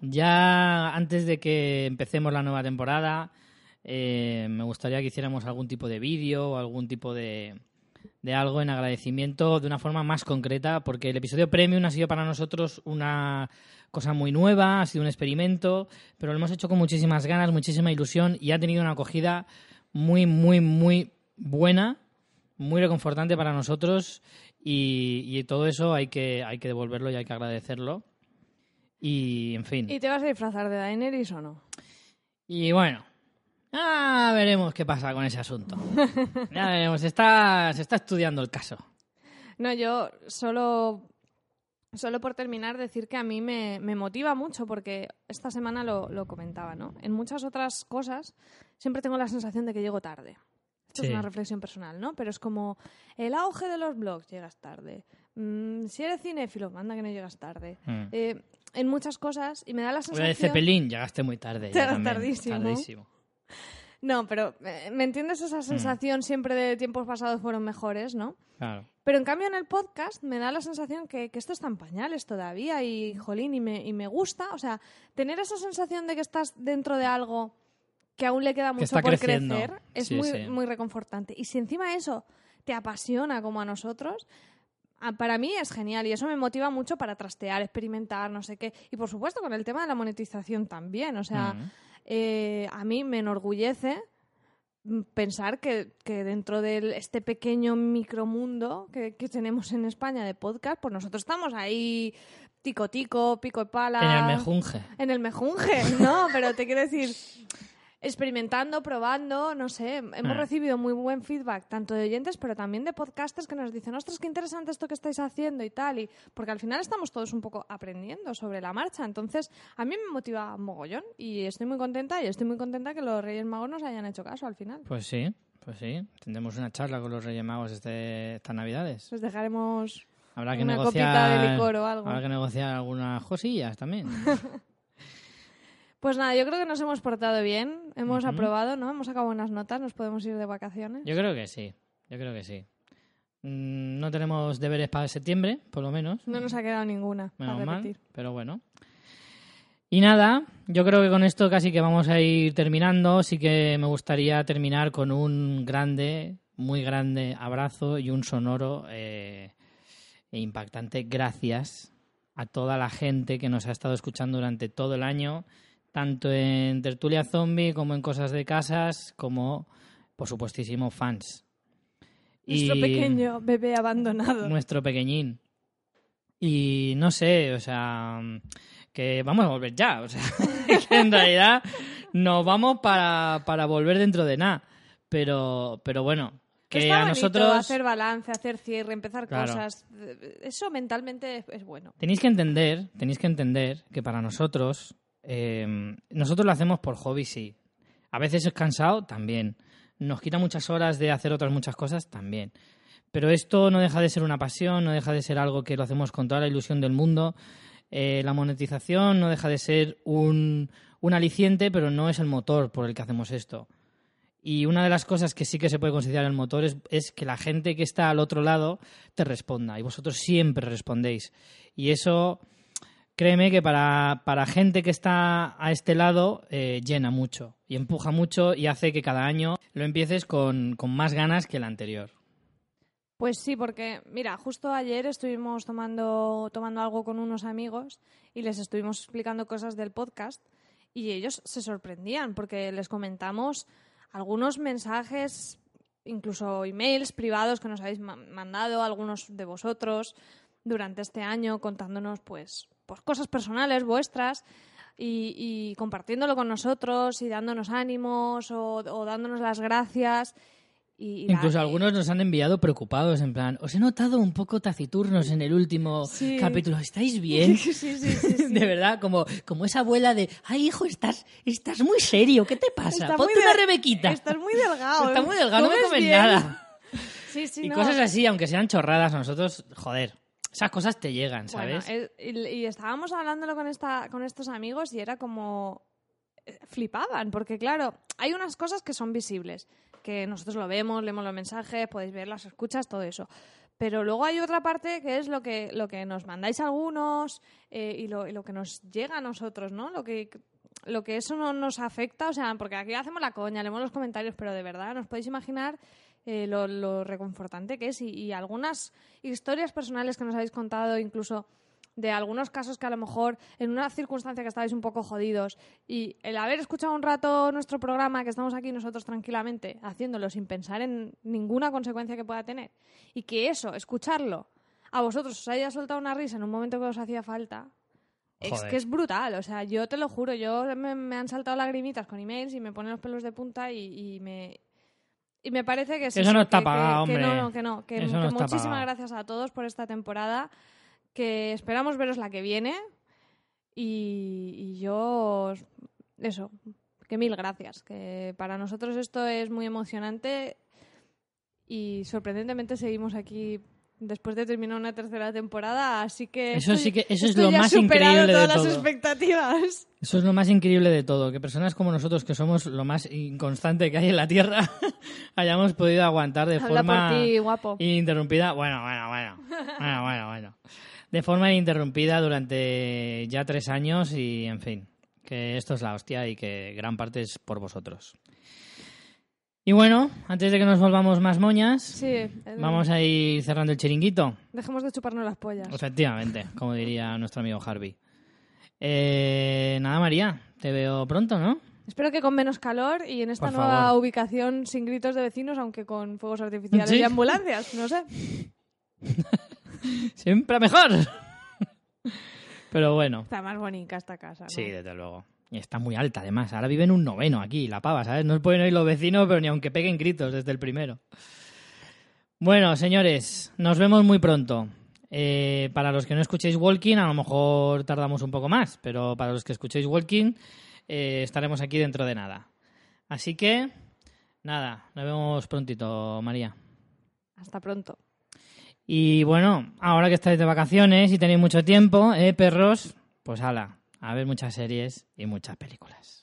ya antes de que empecemos la nueva temporada eh, me gustaría que hiciéramos algún tipo de vídeo o algún tipo de, de algo en agradecimiento de una forma más concreta porque el episodio premium ha sido para nosotros una cosa muy nueva, ha sido un experimento, pero lo hemos hecho con muchísimas ganas, muchísima ilusión y ha tenido una acogida muy, muy, muy buena, muy reconfortante para nosotros y, y todo eso hay que, hay que devolverlo y hay que agradecerlo. Y, en fin. ¿Y te vas a disfrazar de Daenerys o no? Y bueno, ah, veremos qué pasa con ese asunto. Ya veremos, se está, se está estudiando el caso. No, yo solo, solo por terminar decir que a mí me, me motiva mucho porque esta semana lo, lo comentaba, ¿no? En muchas otras cosas siempre tengo la sensación de que llego tarde. Esto Sí. es una reflexión personal, ¿no? Pero es como el auge de los blogs, llegas tarde. Mm, si eres cinéfilo, manda que no llegas tarde. Mm. Eh, en muchas cosas, y me da la Lo de sensación... Cepelín, llegaste muy tarde. Llegas tardísimo. tardísimo. No, pero eh, ¿me entiendes Mm. esa sensación siempre de tiempos pasados fueron mejores, ¿no? Claro. Pero en cambio en el podcast me da la sensación que, que esto está en pañales todavía y, jolín, y me, y me gusta. O sea, tener esa sensación de que estás dentro de algo que aún le queda mucho por creciendo. crecer es Sí, muy, sí. muy reconfortante. Y si encima eso te apasiona como a nosotros, para mí es genial y eso me motiva mucho para trastear, experimentar, no sé qué. Y por supuesto con el tema de la monetización también. O sea, eh, a mí me enorgullece mm, pensar que, que dentro de este pequeño micromundo que, que tenemos en España de podcast, pues nosotros estamos ahí tico tico, pico y pala. En el mejunje. En el mejunje, no, pero te quiero decir, experimentando, probando, no sé, hemos Ah. recibido muy buen feedback, tanto de oyentes, pero también de podcasters que nos dicen, ostras, qué interesante esto que estáis haciendo y tal, y porque al final estamos todos un poco aprendiendo sobre la marcha, entonces a mí me motiva mogollón y estoy muy contenta y estoy muy contenta que los Reyes Magos nos hayan hecho caso al final. Pues sí, pues sí. Tendremos una charla con los Reyes Magos este, estas Navidades. Pues dejaremos Habrá que una negociar. copita de licor o algo. Habrá que negociar algunas cosillas también. Pues nada, yo creo que nos hemos portado bien, hemos aprobado, ¿no? Hemos sacado buenas notas, nos podemos ir de vacaciones. Yo creo que sí. Yo creo que sí. Mm, No tenemos deberes para septiembre, por lo menos. No nos ha quedado ninguna Menos mal, pero bueno. Y nada, yo creo que con esto casi que vamos a ir terminando. Sí que me gustaría terminar con un grande, muy grande abrazo y un sonoro eh, e impactante gracias a toda la gente que nos ha estado escuchando durante todo el año, tanto en Tertulia Zombie como en Cosas de Casas, como, por supuestísimo, fans. Nuestro Y- pequeño bebé abandonado. nuestro pequeñín. Y no sé, o sea, que vamos a volver ya. O sea, que en realidad nos vamos para, para volver dentro de nada. Pero, pero bueno, que Está a nosotros hacer balance, hacer cierre, empezar Claro. cosas. Eso mentalmente es bueno. tenéis que entender, tenéis que entender que para nosotros, eh, nosotros lo hacemos por hobby, sí. A veces es cansado, también. Nos quita muchas horas de hacer otras muchas cosas, también. Pero esto no deja de ser una pasión, no deja de ser algo que lo hacemos con toda la ilusión del mundo. Eh, la monetización no deja de ser un, un aliciente, pero no es el motor por el que hacemos esto. Y una de las cosas que sí que se puede considerar el motor es, es, que la gente que está al otro lado te responda. Y vosotros siempre respondéis. Y eso, créeme que para, para gente que está a este lado, eh, llena mucho. Y empuja mucho y hace que cada año lo empieces con, con más ganas que el anterior. Pues sí, porque mira, justo ayer estuvimos tomando, tomando algo con unos amigos y les estuvimos explicando cosas del podcast y ellos se sorprendían porque les comentamos algunos mensajes, incluso emails privados que nos habéis mandado, algunos de vosotros durante este año contándonos pues, pues cosas personales vuestras y, y, compartiéndolo con nosotros y dándonos ánimos o, o dándonos las gracias. Y, Incluso algunos nos han enviado preocupados, en plan, os he notado un poco taciturnos en el último Sí. capítulo, ¿estáis bien? Sí, sí. De verdad, como, como esa abuela de, ay hijo, estás, estás muy serio, ¿qué te pasa? Está Ponte una rebequita. Estás muy delgado. Está ¿eh? muy delgado, no me Comes bien. nada. Sí, sí, y no. cosas así, aunque sean chorradas, nosotros, joder, esas cosas te llegan, Bueno, ¿sabes? eh, y, y estábamos hablándolo con, esta, con estos amigos y era como... eh, Flipaban, porque claro, hay unas cosas que son visibles, que nosotros lo vemos, leemos los mensajes, podéis ver las escuchas, todo eso. Pero luego hay otra parte que es lo que, lo que nos mandáis algunos eh, y, lo, y lo que nos llega a nosotros, ¿no? Lo que, lo que eso no nos afecta, o sea, porque aquí hacemos la coña, leemos los comentarios, pero de verdad, nos podéis imaginar eh, lo, lo reconfortante que es y, y algunas historias personales que nos habéis contado, incluso de algunos casos que a lo mejor en una circunstancia que estabais un poco jodidos y el haber escuchado un rato nuestro programa, que estamos aquí nosotros tranquilamente haciéndolo sin pensar en ninguna consecuencia que pueda tener, y que eso, escucharlo, a vosotros os haya soltado una risa en un momento que os hacía falta, es que es brutal. O sea, yo te lo juro, yo me, me han saltado lagrimitas con emails y me ponen los pelos de punta y, y me... Y me parece que es Eso no está que- que- pagado, que hombre. no, no, que no, que, que no muchísimas pagado. gracias a todos por esta temporada, que esperamos veros la que viene y, y yo, eso, que mil gracias, que para nosotros esto es muy emocionante y sorprendentemente seguimos aquí después de terminar una tercera temporada, así que Eso sí que- eso es lo más increíble de todas las todo. expectativas. Eso es lo más increíble de todo, que personas como nosotros, que somos lo más inconstante que hay en la Tierra, hayamos podido aguantar de Habla forma por ti, guapo. ininterrumpida. Bueno, bueno, bueno. Bueno, bueno, bueno. De forma ininterrumpida durante ya tres años y, en fin, que esto es la hostia y que gran parte es por vosotros. Y bueno, antes de que nos volvamos más moñas, Sí, vamos a ir cerrando el chiringuito. dejemos de chuparnos las pollas. Efectivamente, como diría nuestro amigo Harvey. Eh, nada, María, te veo pronto, ¿no? Espero que con menos calor y en esta Por nueva favor. ubicación sin gritos de vecinos, aunque con fuegos artificiales Sí. y ambulancias, no sé. Siempre mejor. Pero bueno, Está más bonita esta casa. ¿no? sí, desde luego. Y está muy alta, además. Ahora vive en un noveno aquí, la pava, ¿sabes? No pueden oír los vecinos, pero ni aunque peguen gritos desde el primero. Bueno, señores, nos vemos muy pronto. Eh, para los que no escuchéis Walking, a lo mejor tardamos un poco más, pero para los que escuchéis Walking, eh, estaremos aquí dentro de nada. Así que, nada, nos vemos prontito, María. Hasta pronto. Y bueno, ahora que estáis de vacaciones y tenéis mucho tiempo, ¿eh, perros? Pues ala, a ver muchas series y muchas películas.